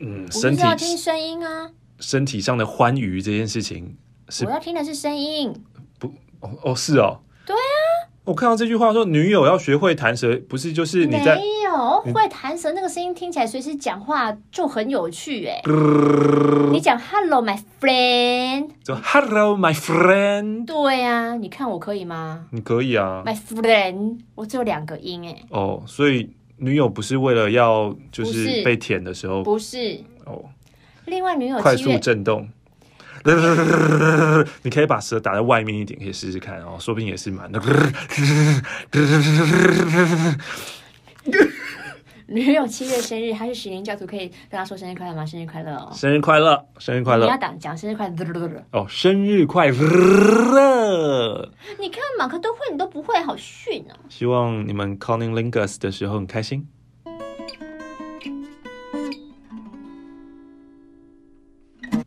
嗯，身体要听声音啊，身体上的欢愉这件事情是，我要听的是声音。不，哦哦，是哦，对啊。我看到这句话说，女友要学会弹舌，不是就是你在没有会弹舌，那个声音听起来随时讲话就很有趣哎。你讲 Hello my friend，就 Hello my friend。对啊，你看我可以吗？你可以啊，My friend，我只有两个音哎。哦，所以女友不是为了要就是被舔的时候，不是哦。另外女友快速震动。你可以把舌打在外面一点，可以试试看哦，说不定也是蛮的。女友七月生日，他是十年教徒，可以跟他说生日快乐吗？生日快乐哦！生日快乐，生日快乐！你要讲讲生日快乐哦，生日快乐！你看马克都会，你都不会，好逊哦！希望你们 calling lingus 的时候很开心。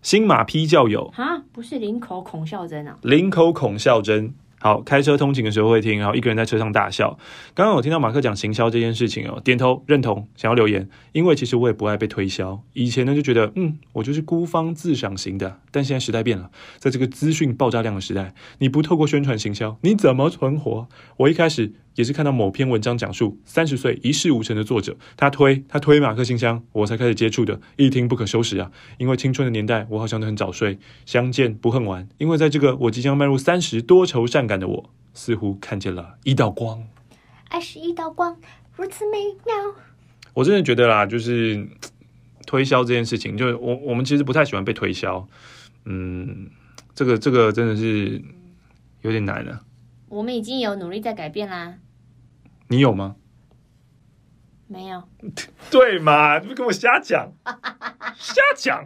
新马批教友啊，不是林口孔孝真啊，林口孔孝真。好，开车通勤的时候会听，然后一个人在车上大笑。刚刚我听到马克讲行销这件事情哦，点头认同，想要留言，因为其实我也不爱被推销。以前呢就觉得，嗯，我就是孤芳自赏型的。但现在时代变了，在这个资讯爆炸量的时代，你不透过宣传行销，你怎么存活？我一开始也是看到某篇文章讲述三十岁一事无成的作者，他推他推马克信箱，我才开始接触的，一听不可收拾啊！因为青春的年代，我好像都很早睡，相见不恨晚。因为在这个我即将迈入三十多愁善感的我，似乎看见了一道光。爱是一道光，如此美妙。我真的觉得啦，就是推销这件事情，就是我我们其实不太喜欢被推销。嗯，这个这个真的是有点难了。我们已经有努力在改变啦。你有吗？没有。对嘛？你不跟我瞎讲，瞎讲。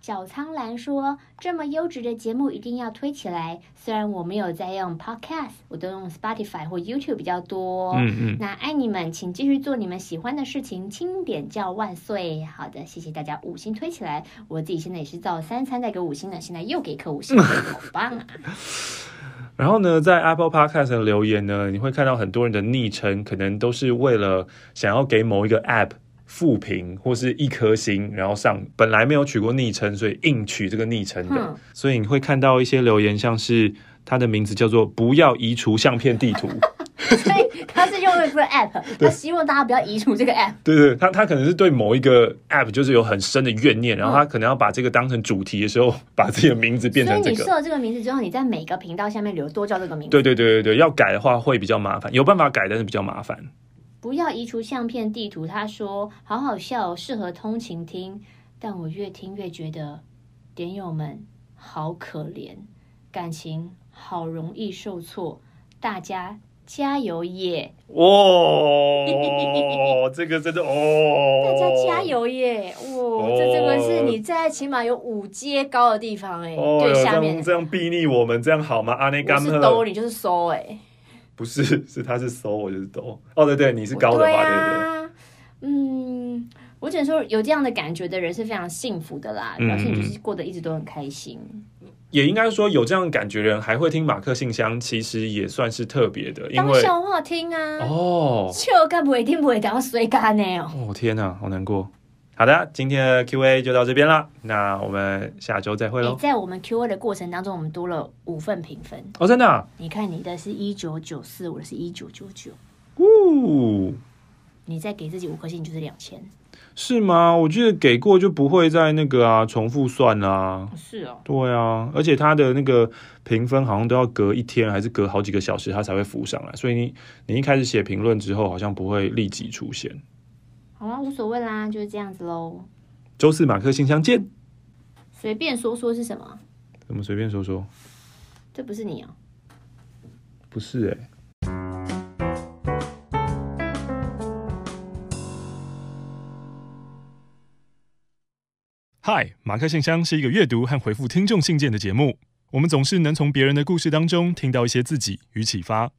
小苍兰说：“这么优质的节目一定要推起来。虽然我没有在用 Podcast，我都用 Spotify 或 YouTube 比较多。嗯嗯。那爱你们，请继续做你们喜欢的事情。轻点叫万岁！好的，谢谢大家五星推起来。我自己现在也是造三餐再给五星的，现在又给颗五星，好棒啊！然后呢，在 Apple Podcast 的留言呢，你会看到很多人的昵称，可能都是为了想要给某一个 App。”负评或是一颗星，然后上本来没有取过昵称，所以硬取这个昵称的，嗯、所以你会看到一些留言，像是他的名字叫做“不要移除相片地图”，所以他是用了这个 app，他希望大家不要移除这个 app。对对，他他可能是对某一个 app 就是有很深的怨念，然后他可能要把这个当成主题的时候，把自己的名字变成这个。所以你设了这个名字之后，你在每个频道下面留多叫这个名字。对对对对对，要改的话会比较麻烦，有办法改，但是比较麻烦。不要移除相片地图。他说：“好好笑，适合通勤听。”但我越听越觉得，点友们好可怜，感情好容易受挫。大家加油耶！哇、哦，这个真的哦，大家加油耶！哇、哦，这这个是你在起码有五阶高的地方哎，哦、对，下面这样这样睥睨我们，这样好吗？阿内甘特，是兜你就是收哎，不是，是他是收我就是兜。哦，对对，你是高的吧？对，啊、对对。嗯，我只能说有这样的感觉的人是非常幸福的啦，表示你就是过得一直都很开心。也应该说有这样感觉的人还会听马克信箱，其实也算是特别的，因为当笑话听啊。哦，就干不会听不会当水干呢哦。天哪，好难过。好的，今天的 Q&A 就到这边了，那我们下周再会喽。在我们 Q&A 的过程当中，我们多了五份评分哦，真的、啊？你看你的是一九九四，我的是一九九九。呜。你再给自己五颗星，就是两千，是吗？我觉得给过就不会再那个啊，重复算啦、啊。是哦，对啊，而且它的那个评分好像都要隔一天，还是隔好几个小时，它才会浮上来。所以你你一开始写评论之后，好像不会立即出现。好啊，无所谓啦，就是这样子喽。周四马克信箱见。随便说说是什么？怎么随便说说？这不是你啊？不是哎、欸。嗨，马克信箱是一个阅读和回复听众信件的节目。我们总是能从别人的故事当中听到一些自己与启发。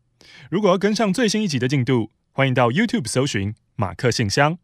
如果要跟上最新一集的进度，欢迎到 YouTube 搜寻马克信箱。